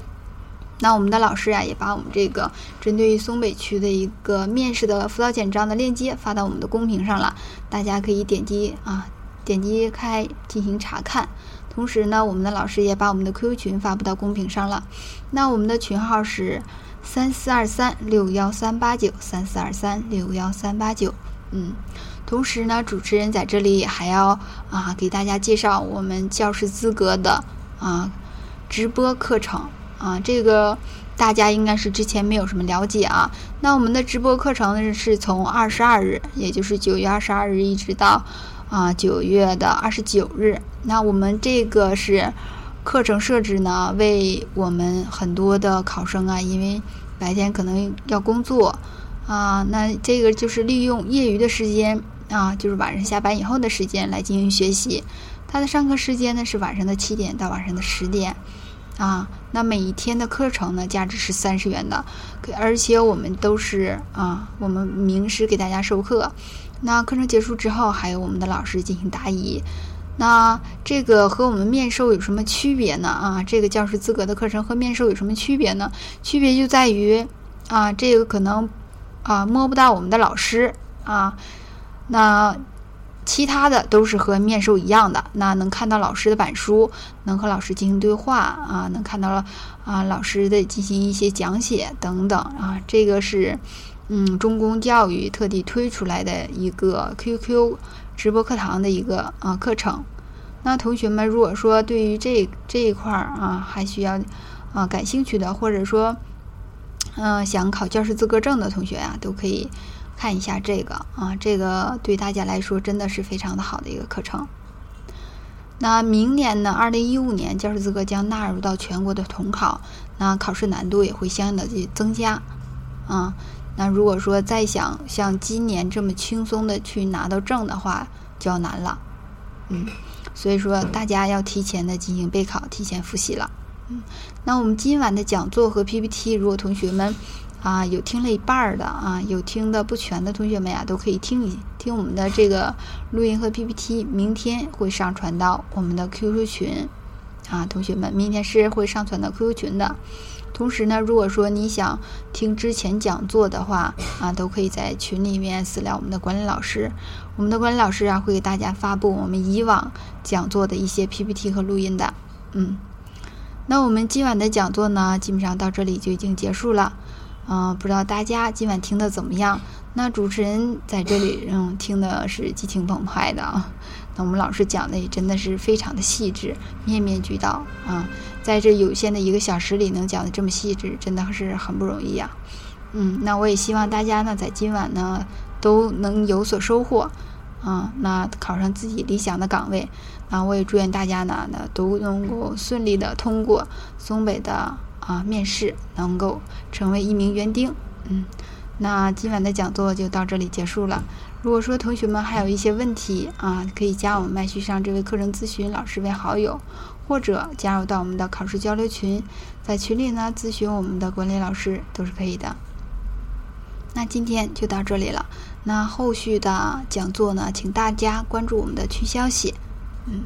那我们的老师啊也把我们这个针对于松北区的一个面试的辅导简章的链接发到我们的公屏上了，大家可以点击啊点击开进行查看。同时呢，我们的老师也把我们的 QQ 群发布到公屏上了，那我们的群号是。三四二三六幺三八九，三四二三六幺三八九。嗯，同时呢，主持人在这里还要啊给大家介绍我们教师资格的啊直播课程啊，这个大家应该是之前没有什么了解啊。那我们的直播课程呢是从二十二日，也就是九月二十二日一直到啊九月的二十九日。那我们这个是。课程设置呢，为我们很多的考生啊，因为白天可能要工作啊，那这个就是利用业余的时间啊，就是晚上下班以后的时间来进行学习。他的上课时间呢是晚上的七点到晚上的十点啊。那每一天的课程呢，价值是三十元的，而且我们都是啊，我们名师给大家授课。那课程结束之后，还有我们的老师进行答疑。那这个和我们面授有什么区别呢？啊，这个教师资格的课程和面授有什么区别呢？区别就在于，啊，这个可能啊摸不到我们的老师啊，那其他的都是和面授一样的，那能看到老师的板书，能和老师进行对话啊，能看到了啊老师的进行一些讲解等等啊，这个是嗯中公教育特地推出来的一个 QQ。直播课堂的一个啊课程，那同学们如果说对于这这一块儿啊还需要啊感兴趣的，或者说嗯想考教师资格证的同学呀，都可以看一下这个啊，这个对大家来说真的是非常的好的一个课程。那明年呢，二零一五年教师资格将纳入到全国的统考，那考试难度也会相应的去增加啊。那如果说再想像今年这么轻松的去拿到证的话，就要难了，嗯，所以说大家要提前的进行备考，提前复习了，嗯。那我们今晚的讲座和 PPT，如果同学们啊有听了一半儿的啊，有听的不全的同学们呀，都可以听一听我们的这个录音和 PPT，明天会上传到我们的 QQ 群啊，同学们，明天是会上传到 QQ 群的。同时呢，如果说你想听之前讲座的话啊，都可以在群里面私聊我们的管理老师。我们的管理老师啊，会给大家发布我们以往讲座的一些 PPT 和录音的。嗯，那我们今晚的讲座呢，基本上到这里就已经结束了。嗯，不知道大家今晚听的怎么样？那主持人在这里嗯听的是激情澎湃的啊。那我们老师讲的也真的是非常的细致，面面俱到啊。在这有限的一个小时里能讲的这么细致，真的是很不容易呀。嗯，那我也希望大家呢在今晚呢都能有所收获啊，那考上自己理想的岗位。那我也祝愿大家呢那都能够顺利的通过松北的啊面试，能够成为一名园丁，嗯，那今晚的讲座就到这里结束了。如果说同学们还有一些问题啊，可以加我们麦序上这位课程咨询老师为好友，或者加入到我们的考试交流群，在群里呢咨询我们的管理老师都是可以的。那今天就到这里了。那后续的讲座呢，请大家关注我们的群消息。嗯。